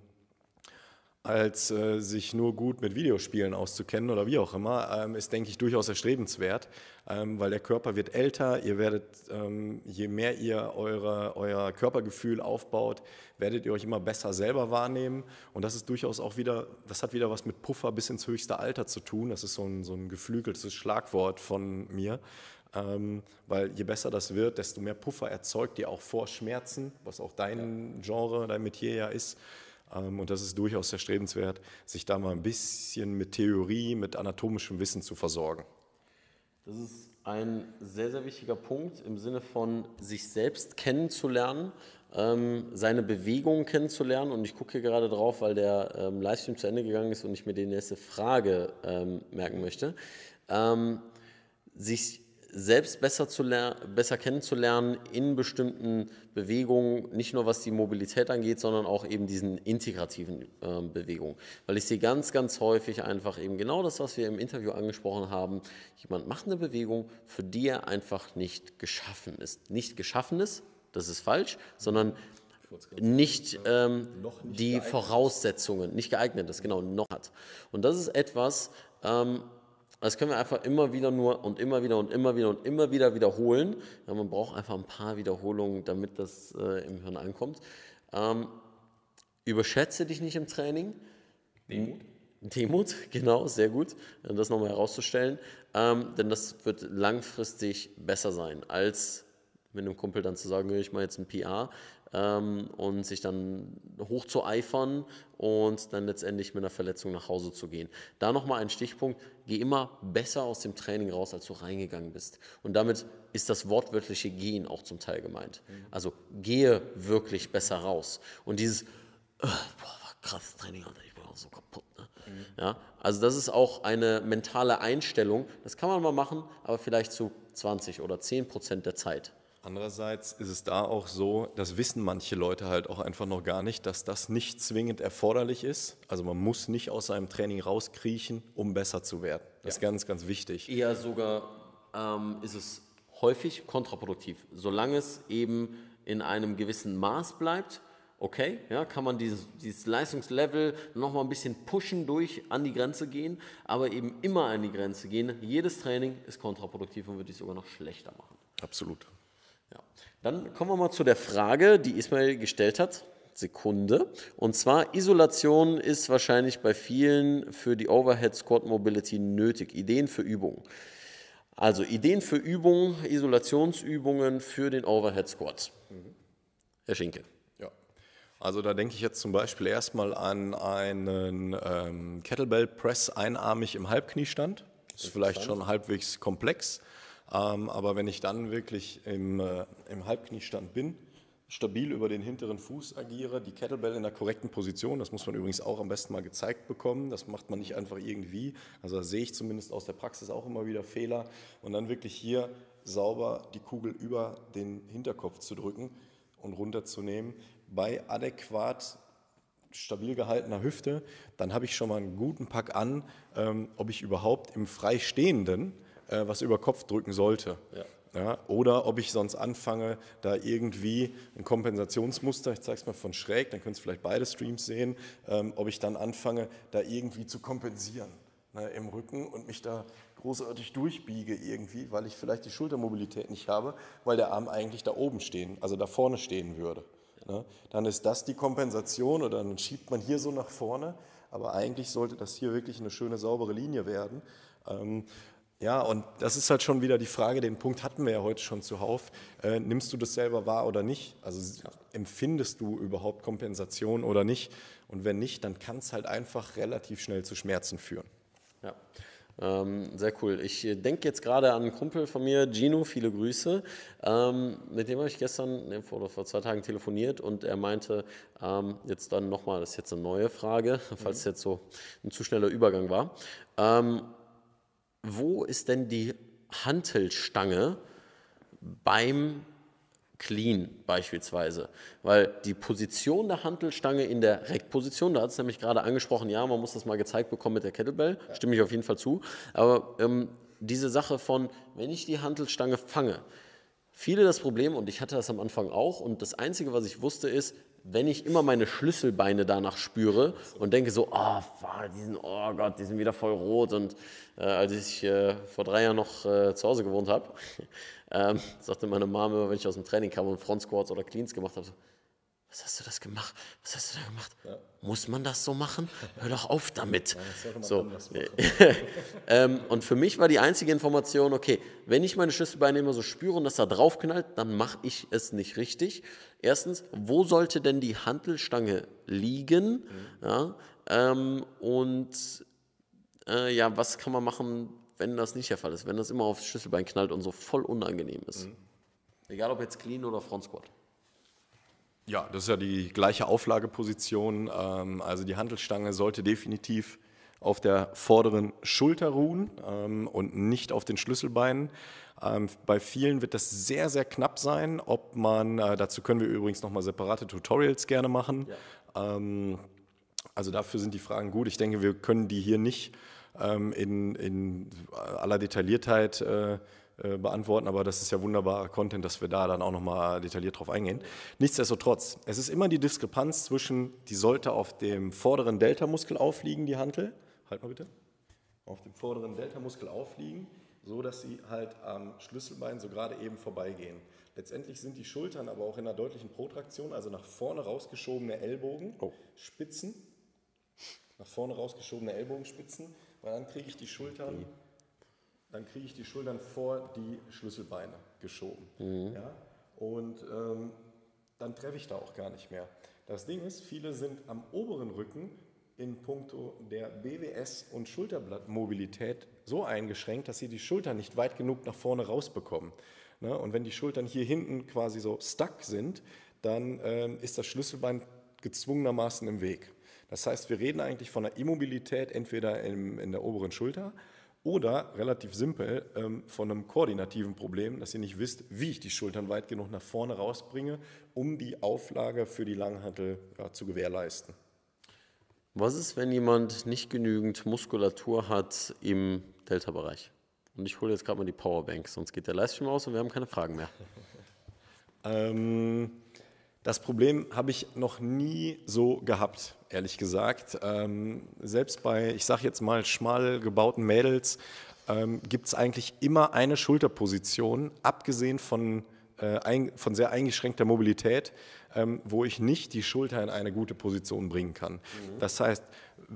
S1: als äh, sich nur gut mit Videospielen auszukennen oder wie auch immer, ähm, ist, denke ich, durchaus erstrebenswert, ähm, weil der Körper wird älter, ihr werdet, ähm, je mehr ihr eure, euer Körpergefühl aufbaut, werdet ihr euch immer besser selber wahrnehmen. Und das ist durchaus auch wieder, das hat wieder was mit Puffer bis ins höchste Alter zu tun, das ist so ein, so ein geflügeltes Schlagwort von mir, ähm, weil je besser das wird, desto mehr Puffer erzeugt ihr auch vor Schmerzen, was auch dein Genre, dein Metier ja ist. Ähm, und das ist durchaus erstrebenswert, sich da mal ein bisschen mit Theorie, mit anatomischem Wissen zu versorgen.
S2: Das ist ein sehr, sehr wichtiger Punkt im Sinne von sich selbst kennenzulernen, ähm, seine Bewegungen kennenzulernen. Und ich gucke hier gerade drauf, weil der ähm, Livestream zu Ende gegangen ist und ich mir die nächste Frage merken möchte. sich selbst besser, zu besser kennenzulernen in bestimmten Bewegungen, nicht nur was die Mobilität angeht, sondern auch eben diesen integrativen äh, Bewegungen. Weil ich sehe ganz, ganz häufig einfach eben genau das, was wir im Interview angesprochen haben. Jemand macht eine Bewegung, für die er einfach nicht geschaffen ist. Nicht geschaffen ist, das ist falsch, sondern nicht, ähm, nicht die geeignet. Voraussetzungen, nicht geeignet ist, genau, noch hat. Und das ist etwas, ähm, das können wir einfach immer wieder nur und immer wieder und immer wieder und immer wieder wiederholen. Ja, man braucht einfach ein paar Wiederholungen, damit das äh, im Hirn ankommt. Ähm, überschätze dich nicht im Training. Demut. Demut, genau, sehr gut, das nochmal herauszustellen. Ähm, denn das wird langfristig besser sein, als mit einem Kumpel dann zu sagen, ich mache jetzt ein PR, ähm, und sich dann hochzueifern und dann letztendlich mit einer Verletzung nach Hause zu gehen. Da nochmal ein Stichpunkt, geh immer besser aus dem Training raus, als du reingegangen bist. Und damit ist das wortwörtliche Gehen auch zum Teil gemeint. Mhm. Also gehe wirklich besser raus. Und dieses, äh, boah, war krasses Training, Alter, ich bin auch so kaputt. Ne? Mhm. Ja, also das ist auch eine mentale Einstellung. Das kann man mal machen, aber vielleicht zu 20 oder 10 Prozent der Zeit.
S1: Andererseits ist es da auch so, das wissen manche Leute halt auch einfach noch gar nicht, dass das nicht zwingend erforderlich ist. Also man muss nicht aus seinem Training rauskriechen, um besser zu werden. Das ja. ist ganz, ganz wichtig.
S2: Eher sogar ähm, ist es häufig kontraproduktiv. Solange es eben in einem gewissen Maß bleibt, okay, ja, kann man dieses, dieses Leistungslevel noch mal ein bisschen pushen durch an die Grenze gehen, aber eben immer an die Grenze gehen. Jedes Training ist kontraproduktiv und würde dich sogar noch schlechter machen.
S1: Absolut.
S2: Ja. Dann kommen wir mal zu der Frage, die Ismail gestellt hat. Sekunde. Und zwar, Isolation ist wahrscheinlich bei vielen für die Overhead Squat Mobility nötig. Ideen für Übungen. Also Ideen für Übungen, Isolationsübungen für den Overhead Squat. Mhm. Herr Schinke.
S1: Ja, also da denke ich jetzt zum Beispiel erstmal an einen ähm, Kettlebell Press einarmig im Halbkniestand. Das ist vielleicht schon halbwegs komplex. Ähm, aber wenn ich dann wirklich im, äh, im Halbkniestand bin, stabil über den hinteren Fuß agiere, die Kettlebell in der korrekten Position, das muss man übrigens auch am besten mal gezeigt bekommen, das macht man nicht einfach irgendwie, also da sehe ich zumindest aus der Praxis auch immer wieder Fehler. Und dann wirklich hier sauber die Kugel über den Hinterkopf zu drücken und runterzunehmen bei adäquat stabil gehaltener Hüfte, dann habe ich schon mal einen guten Pack an, ähm, ob ich überhaupt im Freistehenden äh, was über Kopf drücken sollte. Ja. Ja, oder ob ich sonst anfange, da irgendwie ein Kompensationsmuster, ich zeige es mal von schräg, dann könnt ihr vielleicht beide Streams sehen, ähm, ob ich dann anfange, da irgendwie zu kompensieren ne, im Rücken und mich da großartig durchbiege irgendwie, weil ich vielleicht die Schultermobilität nicht habe, weil der Arm eigentlich da oben stehen, also da vorne stehen würde. Ne. Dann ist das die Kompensation oder dann schiebt man hier so nach vorne, aber eigentlich sollte das hier wirklich eine schöne, saubere Linie werden. Ähm, ja, und das ist halt schon wieder die Frage, den Punkt hatten wir ja heute schon zuhauf. Äh, nimmst du das selber wahr oder nicht? Also empfindest du überhaupt Kompensation oder nicht? Und wenn nicht, dann kann es halt einfach relativ schnell zu Schmerzen führen.
S2: Ja. Ähm, sehr cool. Ich äh, denke jetzt gerade an einen Kumpel von mir, Gino, viele Grüße. Ähm, mit dem habe ich gestern ne, vor, vor zwei Tagen telefoniert und er meinte, ähm, jetzt dann nochmal, das ist jetzt eine neue Frage, falls es jetzt so ein zu schneller Übergang war. Wo ist denn die Hantelstange beim Clean beispielsweise. Weil die Position der Hantelstange in der Reckposition, da hat es nämlich gerade angesprochen, ja, man muss das mal gezeigt bekommen mit der Kettlebell, stimme ich auf jeden Fall zu. Aber ähm, diese Sache von, wenn ich die Hantelstange fange, viele das Problem, und ich hatte das am Anfang auch, und das Einzige, was ich wusste, ist, wenn ich immer meine Schlüsselbeine danach spüre und denke so, oh, die sind, oh Gott, die sind wieder voll rot. Und äh, als ich äh, vor drei Jahren noch äh, zu Hause gewohnt habe, ähm, sagte meine Mama, wenn ich aus dem Training kam und Front Squats oder Cleans gemacht habe, so, was hast du das gemacht? Was hast du da gemacht? Ja. Muss man das so machen? Hör doch auf damit. Nein, so. ähm, und für mich war die einzige Information, okay, wenn ich meine Schlüsselbeine immer so spüre und das da drauf knallt, dann mache ich es nicht richtig. Erstens, wo sollte denn die Hantelstange liegen? Mhm. Ja, ähm, und äh, ja, was kann man machen, wenn das nicht der Fall ist, wenn das immer aufs Schlüsselbein knallt und so voll unangenehm ist. Mhm. Egal ob jetzt Clean oder Front Squat.
S1: Ja, das ist ja die gleiche Auflageposition. Ähm, also die Handelstange sollte definitiv auf der vorderen Schulter ruhen ähm, und nicht auf den Schlüsselbeinen. Ähm, bei vielen wird das sehr, sehr knapp sein, ob man, äh, dazu können wir übrigens nochmal separate Tutorials gerne machen. Ja. also dafür sind die Fragen gut. Ich denke, wir können die hier nicht in, in, aller Detailliertheit äh, beantworten, aber das ist ja wunderbarer Content, dass wir da dann auch nochmal detailliert drauf eingehen. Nichtsdestotrotz, es ist immer die Diskrepanz zwischen, die sollte auf dem vorderen Deltamuskel aufliegen, die Hantel, halt mal bitte, auf dem vorderen Deltamuskel aufliegen, so dass sie halt am Schlüsselbein so gerade eben vorbeigehen. Letztendlich sind die Schultern aber auch in einer deutlichen Protraktion, also nach vorne rausgeschobene Ellbogen, oh. Spitzen, nach vorne rausgeschobene Ellbogenspitzen weil dann kriege ich die Schultern, dann kriege ich die Schultern vor die Schlüsselbeine geschoben. Mhm. Ja? Und ähm, dann treffe ich da auch gar nicht mehr. Das Ding ist, viele sind am oberen Rücken in puncto der BWS und Schulterblattmobilität so eingeschränkt, dass sie die Schultern nicht weit genug nach vorne rausbekommen. Ne? Und wenn die Schultern hier hinten quasi so stuck sind, dann ähm, ist das Schlüsselbein gezwungenermaßen im Weg. Das heißt, wir reden eigentlich von einer Immobilität entweder in, in der oberen Schulter oder relativ simpel ähm, von einem koordinativen Problem, dass ihr nicht wisst, wie ich die Schultern weit genug nach vorne rausbringe, um die Auflage für die Langhantel ja, zu gewährleisten.
S2: Was ist, wenn jemand nicht genügend Muskulatur hat im Delta-Bereich? Und ich hole jetzt gerade mal die Powerbank, sonst geht der Livestream aus und wir haben keine Fragen mehr.
S1: ähm, das Problem habe ich noch nie so gehabt, ehrlich gesagt. Ähm, selbst bei, ich sage jetzt mal, schmal gebauten Mädels ähm, gibt es eigentlich immer eine Schulterposition, abgesehen von, äh, ein, von sehr eingeschränkter Mobilität, ähm, wo ich nicht die Schulter in eine gute Position bringen kann. Mhm. Das heißt,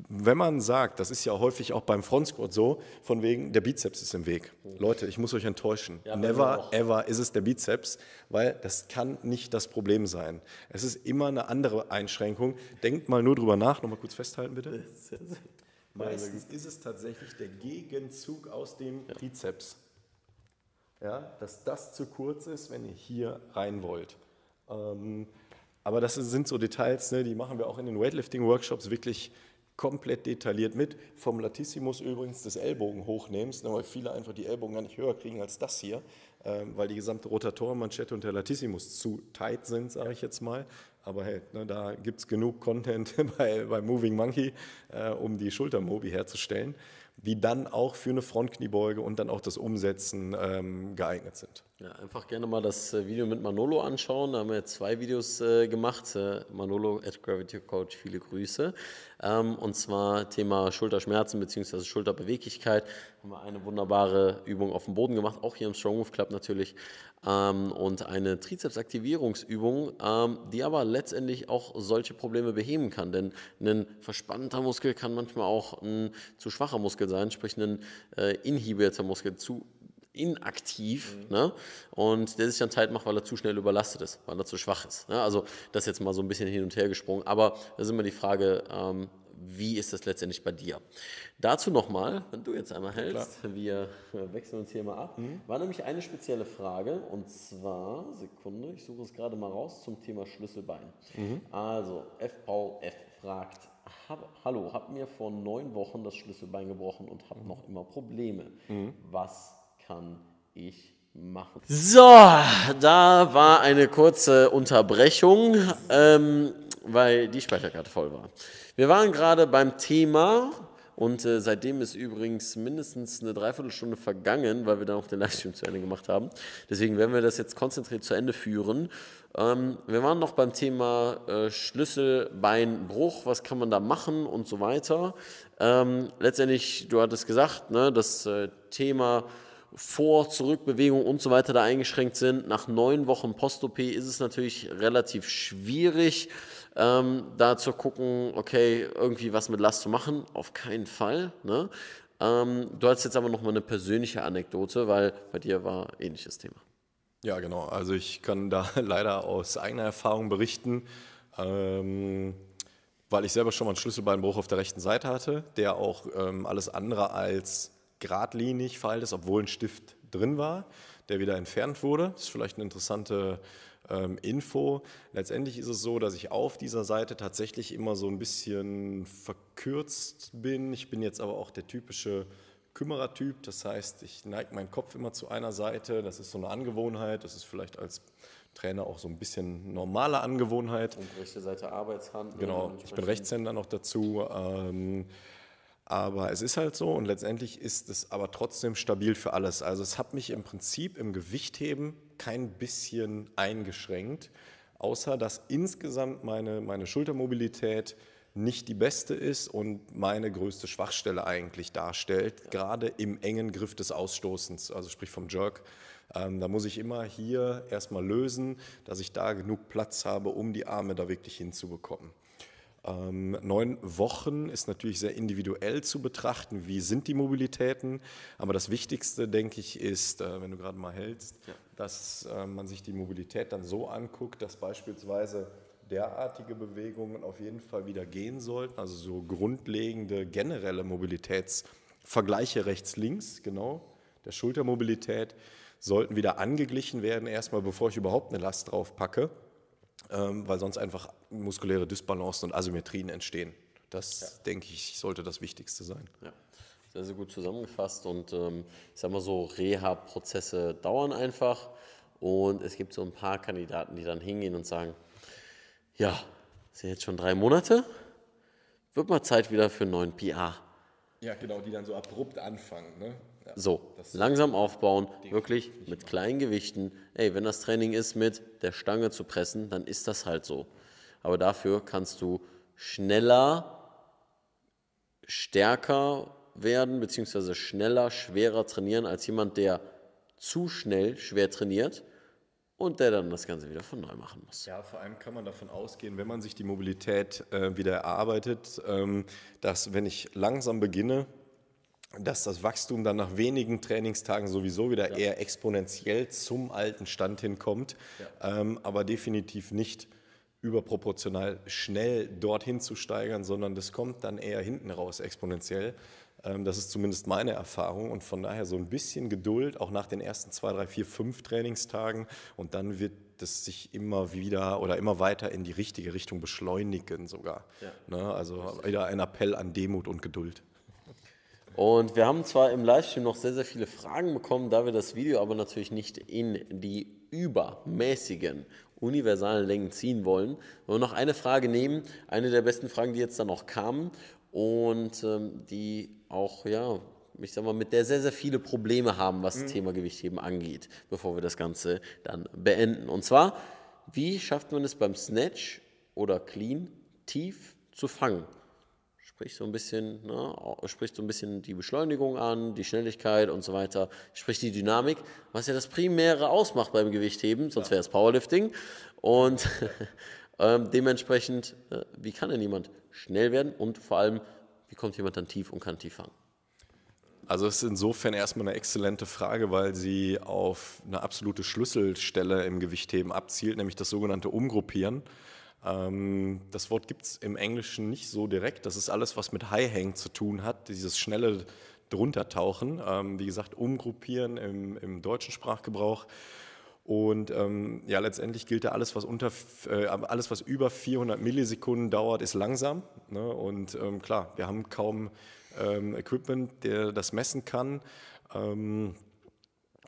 S1: wenn man sagt, das ist ja häufig auch beim Front Squat so, von wegen, der Bizeps ist im Weg. Leute, ich muss euch enttäuschen. Ja, Never ever ist es der Bizeps, weil das kann nicht das Problem sein. Es ist immer eine andere Einschränkung. Denkt mal nur drüber nach, nochmal kurz festhalten bitte. Meistens ist es tatsächlich der Gegenzug aus dem Trizeps. Ja, dass das zu kurz ist, wenn ihr hier rein wollt. Ähm, aber das sind so Details, ne, die machen wir auch in den Weightlifting-Workshops wirklich komplett detailliert mit. Vom Latissimus übrigens des Ellbogen hochnehmst, ne, weil viele einfach die Ellbogen gar nicht höher kriegen als das hier, ähm, weil die gesamte Rotatorenmanschette und der Latissimus zu tight sind, sage ich jetzt mal. Aber hey, ne, da gibt es genug Content bei, bei Moving Monkey, äh, um die Schultermobi herzustellen, die dann auch für eine Frontkniebeuge und dann auch das Umsetzen ähm, geeignet sind.
S2: Ja, einfach gerne mal das äh, Video mit Manolo anschauen. Da haben wir zwei Videos äh, gemacht. Äh, Manolo at Gravity Coach, viele Grüße. Ähm, und zwar Thema Schulterschmerzen bzw. Schulterbeweglichkeit. Haben wir eine wunderbare Übung auf dem Boden gemacht, auch hier im Strong Move Club natürlich. Ähm, und eine Trizepsaktivierungsübung, ähm, die aber letztendlich auch solche Probleme beheben kann. Denn ein verspannter Muskel kann manchmal auch ein zu schwacher Muskel sein, sprich ein äh, inhibierter Muskel, zu inaktiv mhm. ne? und der sich dann Zeit macht, weil er zu schnell überlastet ist, weil er zu schwach ist. Ne? Also das jetzt mal so ein bisschen hin und her gesprungen. Aber da ist immer die Frage, ähm, wie ist das letztendlich bei dir? Dazu nochmal, wenn du jetzt einmal hältst, wir äh, wechseln uns hier mal ab, war nämlich eine spezielle Frage und zwar, Sekunde, ich suche es gerade mal raus zum Thema Schlüsselbein. Also, F. Paul F. fragt, hab, hallo, hab mir vor neun Wochen das Schlüsselbein gebrochen und habe noch immer Probleme. Was kann ich machen? So, da war eine kurze Unterbrechung, ähm, weil die Speicherkarte voll war. Wir waren gerade beim Thema und äh, seitdem ist übrigens mindestens eine Dreiviertelstunde vergangen, weil wir dann auch den Livestream zu Ende gemacht haben. Deswegen werden wir das jetzt konzentriert zu Ende führen. Ähm, wir waren noch beim Thema äh, Schlüsselbeinbruch, was kann man da machen und so weiter. Ähm, letztendlich, du hattest gesagt, ne, das äh, Thema vor-, Zurückbewegung und so weiter da eingeschränkt sind. Nach neun Wochen Post-OP ist es natürlich relativ schwierig, ähm, da zu gucken, okay, irgendwie was mit Last zu machen. Auf keinen Fall. Ne? Ähm, du hast jetzt aber noch mal eine persönliche Anekdote, weil bei dir war ähnliches Thema.
S1: Ja, genau. Also ich kann da leider aus eigener Erfahrung berichten, ähm, weil ich selber schon mal einen Schlüsselbeinbruch auf der rechten Seite hatte, der auch ähm, alles andere als geradlinig verheilt ist, obwohl ein Stift drin war, der wieder entfernt wurde. Das ist vielleicht eine interessante ähm, Info. Letztendlich ist es so, dass ich auf dieser Seite tatsächlich immer so ein bisschen verkürzt bin. Ich bin jetzt aber auch der typische Kümmerertyp. Das heißt, ich neige meinen Kopf immer zu einer Seite. Das ist so eine Angewohnheit. Das ist vielleicht als Trainer auch so ein bisschen normale Angewohnheit.
S2: Und rechte Seite Arbeitshand.
S1: Genau, ich bin. Rechtshänder noch dazu. Ähm, aber es ist halt so und letztendlich ist es aber trotzdem stabil für alles. Also es hat mich im Prinzip im Gewichtheben kein bisschen eingeschränkt, außer dass insgesamt meine, meine Schultermobilität nicht die beste ist und meine größte Schwachstelle eigentlich darstellt, gerade im engen Griff des Ausstoßens, also sprich vom Jerk. Ähm, da muss ich immer hier erstmal lösen, dass ich da genug Platz habe, um die Arme da wirklich hinzubekommen. Ähm, neun Wochen ist natürlich sehr individuell zu betrachten. Wie sind die Mobilitäten? Aber das Wichtigste, denke ich, ist, äh, wenn du gerade mal hältst, dass äh, man sich die Mobilität dann so anguckt, dass beispielsweise derartige Bewegungen auf jeden Fall wieder gehen sollten. Also so grundlegende generelle Mobilitätsvergleiche rechts-links, genau, der Schultermobilität, sollten wieder angeglichen werden, erstmal bevor ich überhaupt eine Last drauf packe weil sonst einfach muskuläre Dysbalancen und Asymmetrien entstehen. Das, denke ich, sollte das Wichtigste sein.
S2: Ja, sehr, sehr gut zusammengefasst. Und ähm, ich sag mal so, Reha-Prozesse dauern einfach. Und es gibt so ein paar Kandidaten, die dann hingehen und sagen, ja, sind jetzt schon drei Monate, wird mal Zeit wieder für einen neuen PR.
S1: Ja, genau, die dann so abrupt anfangen. Ne? Ja.
S2: So, langsam aufbauen, wirklich mit kleinen Gewichten. Ey, wenn das Training ist, mit der Stange zu pressen, dann ist das halt so. Aber dafür kannst du schneller, stärker werden, beziehungsweise schneller, schwerer trainieren als jemand, der zu schnell schwer trainiert und der dann das Ganze wieder von neu machen muss.
S1: Ja, vor allem kann man davon ausgehen, wenn man sich die Mobilität äh, wieder erarbeitet, ähm, dass wenn ich langsam beginne, dass das Wachstum dann nach wenigen Trainingstagen sowieso wieder eher exponentiell zum alten Stand hinkommt, ähm, aber definitiv nicht überproportional schnell dorthin zu steigern, sondern das kommt dann eher hinten raus exponentiell. Ähm, das ist zumindest meine Erfahrung und von daher so ein bisschen Geduld, auch nach den ersten zwei, drei, vier, fünf Trainingstagen und dann wird das sich immer wieder oder immer weiter in die richtige Richtung beschleunigen sogar. Ne? Also wieder ein Appell an Demut und Geduld.
S2: Und wir haben zwar im Livestream noch sehr, sehr viele Fragen bekommen, da wir das Video aber natürlich nicht in die übermäßigen universalen Längen ziehen wollen, wollen wir noch eine Frage nehmen, eine der besten Fragen, die jetzt dann noch kamen und ähm, die auch, ja, ich sag mal, mit der sehr, sehr viele Probleme haben, was das Thema Gewichtheben angeht, bevor wir das Ganze dann beenden. Und zwar, wie schafft man es beim Snatch oder Clean tief zu fangen? Spricht so ein bisschen, ne, spricht so ein bisschen die Beschleunigung an, die Schnelligkeit und so weiter, spricht die Dynamik, was ja das Primäre ausmacht beim Gewichtheben, sonst wäre es Powerlifting. Und ähm, dementsprechend, äh, wie kann denn jemand schnell werden und vor allem, wie kommt jemand dann tief und kann tief fangen?
S1: Also es ist insofern erstmal eine exzellente Frage, weil sie auf eine absolute Schlüsselstelle im Gewichtheben abzielt, nämlich das sogenannte Umgruppieren. Ähm, das Wort gibt es im Englischen nicht so direkt. Das ist alles, was mit High Hang zu tun hat, dieses schnelle drunter tauchen. Ähm, wie gesagt, umgruppieren im, im deutschen Sprachgebrauch. Und ähm, ja, letztendlich gilt ja alles, was unter, äh, alles, was über 400 Millisekunden dauert, ist langsam. Ne? Und ähm, klar, wir haben kaum ähm, Equipment, der das messen kann. Ähm,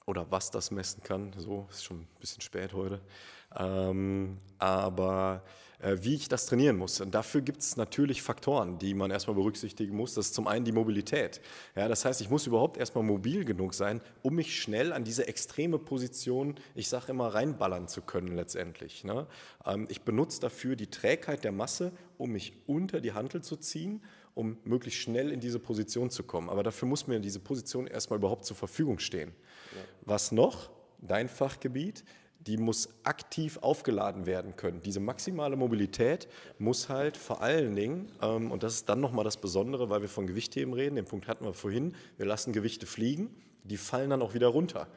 S1: oder was das messen kann. So ist schon ein bisschen spät heute. Aber wie ich das trainieren muss. Und dafür gibt es natürlich Faktoren, die man erstmal berücksichtigen muss. Das ist zum einen die Mobilität. Ja, das heißt, ich muss überhaupt erstmal mobil genug sein, um mich schnell an diese extreme Position, ich sage immer, reinballern zu können letztendlich. Ne? Ähm, ich benutze dafür die Trägheit der Masse, um mich unter die Hantel zu ziehen um möglichst schnell in diese Position zu kommen. Aber dafür muss mir diese Position erstmal überhaupt zur Verfügung stehen. Ja. Was noch? Dein Fachgebiet die muss aktiv aufgeladen werden können. Diese maximale Mobilität muss halt vor allen Dingen, ähm, und das ist dann nochmal das Besondere, weil wir von Gewichtheben reden, den Punkt hatten wir vorhin, wir lassen Gewichte fliegen, die fallen dann auch wieder runter.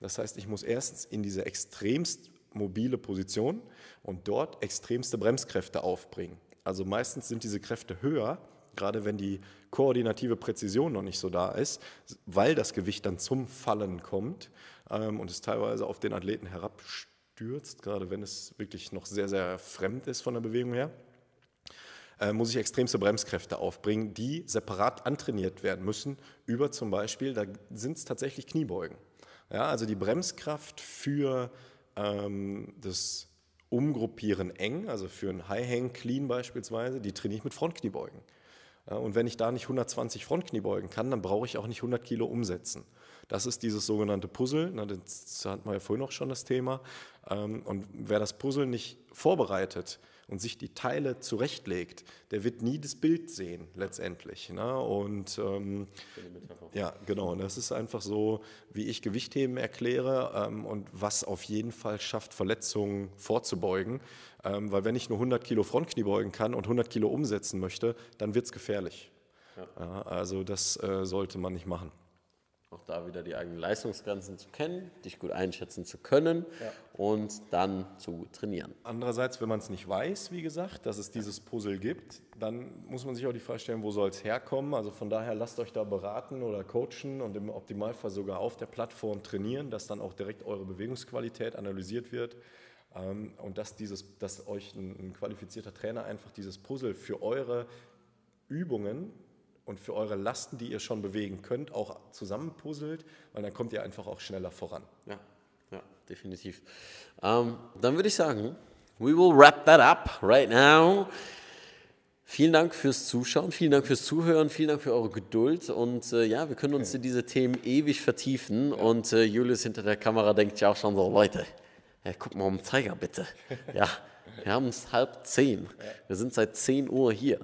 S1: Das heißt, ich muss erstens in diese extremst mobile Position und dort extremste Bremskräfte aufbringen. Also meistens sind diese Kräfte höher, gerade wenn die koordinative Präzision noch nicht so da ist, weil das Gewicht dann zum Fallen kommt ähm, und es teilweise auf den Athleten herabstürzt, gerade wenn es wirklich noch sehr, sehr fremd ist von der Bewegung her äh, muss ich extremste Bremskräfte aufbringen, die separat antrainiert werden müssen, über zum Beispiel, da sind es tatsächlich Kniebeugen. Ja, also die Bremskraft für ähm, das Umgruppieren eng, also für ein High Hang Clean beispielsweise, die trainiere ich mit Frontkniebeugen. Und wenn ich da nicht 120 Frontkniebeugen kann, dann brauche ich auch nicht 100 Kilo umsetzen. Das ist dieses sogenannte Puzzle. Das hatten wir ja vorhin auch schon das Thema. Ähm, und wer das Puzzle nicht vorbereitet und sich die Teile zurechtlegt, der wird nie das Bild sehen letztendlich. Ne? Und ähm, ja, genau. Und das ist einfach so, wie ich Gewichtheben erkläre ähm, und was auf jeden Fall schafft, Verletzungen vorzubeugen. Ähm, weil wenn ich nur 100 Kilo Frontknie beugen kann und 100 Kilo umsetzen möchte, dann wird es gefährlich. Ja. Ja, also das äh, sollte man nicht machen.
S2: Auch da wieder die eigenen Leistungsgrenzen zu kennen, dich gut einschätzen zu können ja. und dann zu trainieren.
S1: Andererseits, wenn man es nicht weiß, wie gesagt, dass es dieses Puzzle gibt, dann muss man sich auch die Frage stellen, wo soll es herkommen? Also von daher lasst euch da beraten oder coachen und im Optimalfall sogar auf der Plattform trainieren, dass dann auch direkt eure Bewegungsqualität analysiert wird ähm, und dass, dieses, dass euch ein, ein qualifizierter Trainer einfach dieses Puzzle für eure Übungen und für eure Lasten, die ihr schon bewegen könnt, auch zusammenpuzzelt, weil dann kommt ihr einfach auch schneller voran.
S2: Ja, ja definitiv. Ähm, dann würde ich sagen, we will wrap that up right now. Vielen Dank fürs Zuschauen, vielen Dank fürs Zuhören, vielen Dank für eure Geduld und äh, ja, wir können uns in diese Themen ewig vertiefen und äh, Julius hinter der Kamera denkt ja auch schon so, Leute, ja, guck mal um den Zeiger bitte. Ja, wir haben es halb zehn. Wir sind seit 10 Uhr hier.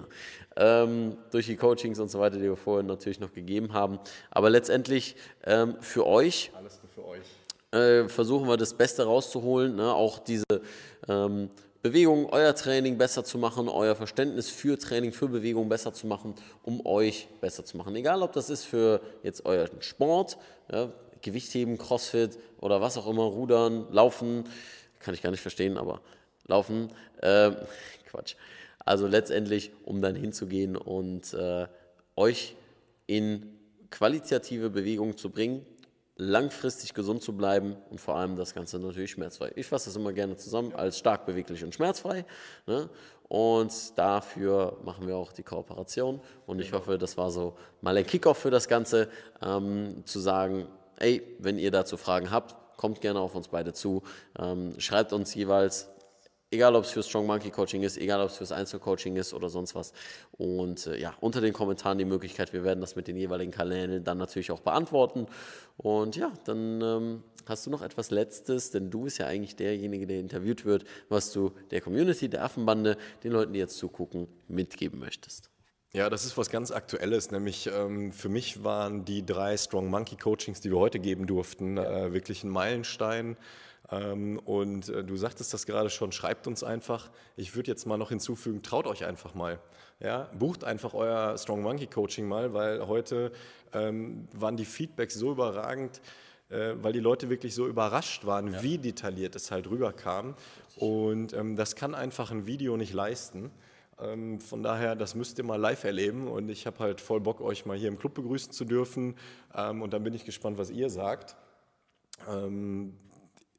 S2: Ähm, durch die Coachings und so weiter, die wir vorhin natürlich noch gegeben haben. Aber letztendlich ähm, für euch. Alles nur für euch. Äh, versuchen wir das Beste rauszuholen. Ne? Auch diese ähm, Bewegung, euer Training besser zu machen, euer Verständnis für Training, für Bewegung besser zu machen, um euch besser zu machen. Egal, ob das ist für jetzt euren Sport, ja, Gewichtheben, Crossfit oder was auch immer, Rudern, Laufen, kann ich gar nicht verstehen, aber Laufen, äh, Quatsch. Also letztendlich, um dann hinzugehen und äh, euch in qualitative Bewegung zu bringen, langfristig gesund zu bleiben und vor allem das Ganze natürlich schmerzfrei. Ich fasse das immer gerne zusammen als stark beweglich und schmerzfrei. Ne? Und dafür machen wir auch die Kooperation. Und ich hoffe, das war so mal ein Kickoff für das Ganze, ähm, zu sagen, ey, wenn ihr dazu Fragen habt, kommt gerne auf uns beide zu. Ähm, schreibt uns jeweils, egal ob es für Strong Monkey Coaching ist, egal ob es fürs Einzelcoaching ist oder sonst was. Und äh, ja, unter den Kommentaren die Möglichkeit, wir werden das mit den jeweiligen Kanälen dann natürlich auch beantworten. Und ja, dann ähm, hast du noch etwas Letztes, denn du bist ja eigentlich derjenige, der interviewt wird, was du der Community, der Affenbande, den Leuten, die jetzt zugucken, mitgeben möchtest.
S1: Ja, das ist was ganz Aktuelles, nämlich ähm, für mich waren die drei Strong Monkey Coachings, die wir heute geben durften, ja. äh, wirklich ein Meilenstein. Ähm, und äh, du sagtest das gerade schon, schreibt uns einfach. Ich würde jetzt mal noch hinzufügen, traut euch einfach mal. Ja, bucht einfach euer Strong Monkey Coaching mal, weil heute ähm, waren die Feedbacks so überragend äh, weil die Leute wirklich so überrascht waren, wie detailliert es halt rüberkam. Und ähm, das kann einfach ein Video nicht leisten. Ähm, von daher, das müsst ihr mal live erleben und ich habe halt voll Bock, euch mal hier im Club begrüßen zu dürfen. Ähm, und dann bin ich gespannt, was ihr sagt.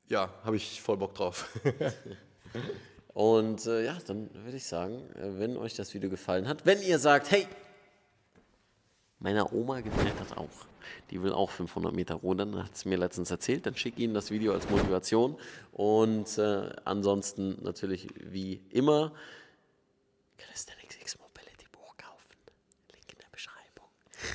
S1: Ja, habe ich voll Bock drauf.
S2: Und äh, ja, dann würde ich sagen, äh, wenn euch das Video gefallen hat, wenn ihr sagt, hey, meiner Oma gefällt das auch. Die will auch 500 Meter rudern, hat es mir letztens erzählt. Dann schickt Ihnen das Video als Motivation. Und äh, ansonsten natürlich wie immer, Calisthenics X Mobility Buch kaufen. Link in der Beschreibung.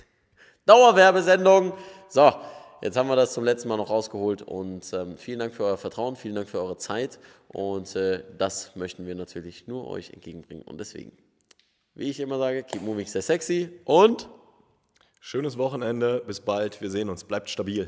S2: Dauerwerbesendung. So, jetzt haben wir das zum letzten Mal noch rausgeholt und ähm, vielen Dank für euer Vertrauen, vielen Dank für eure Zeit und äh, das möchten wir natürlich nur euch entgegenbringen und deswegen, wie ich immer sage, keep moving, stay sexy und
S1: Schönes Wochenende, bis bald, wir sehen uns, bleibt stabil.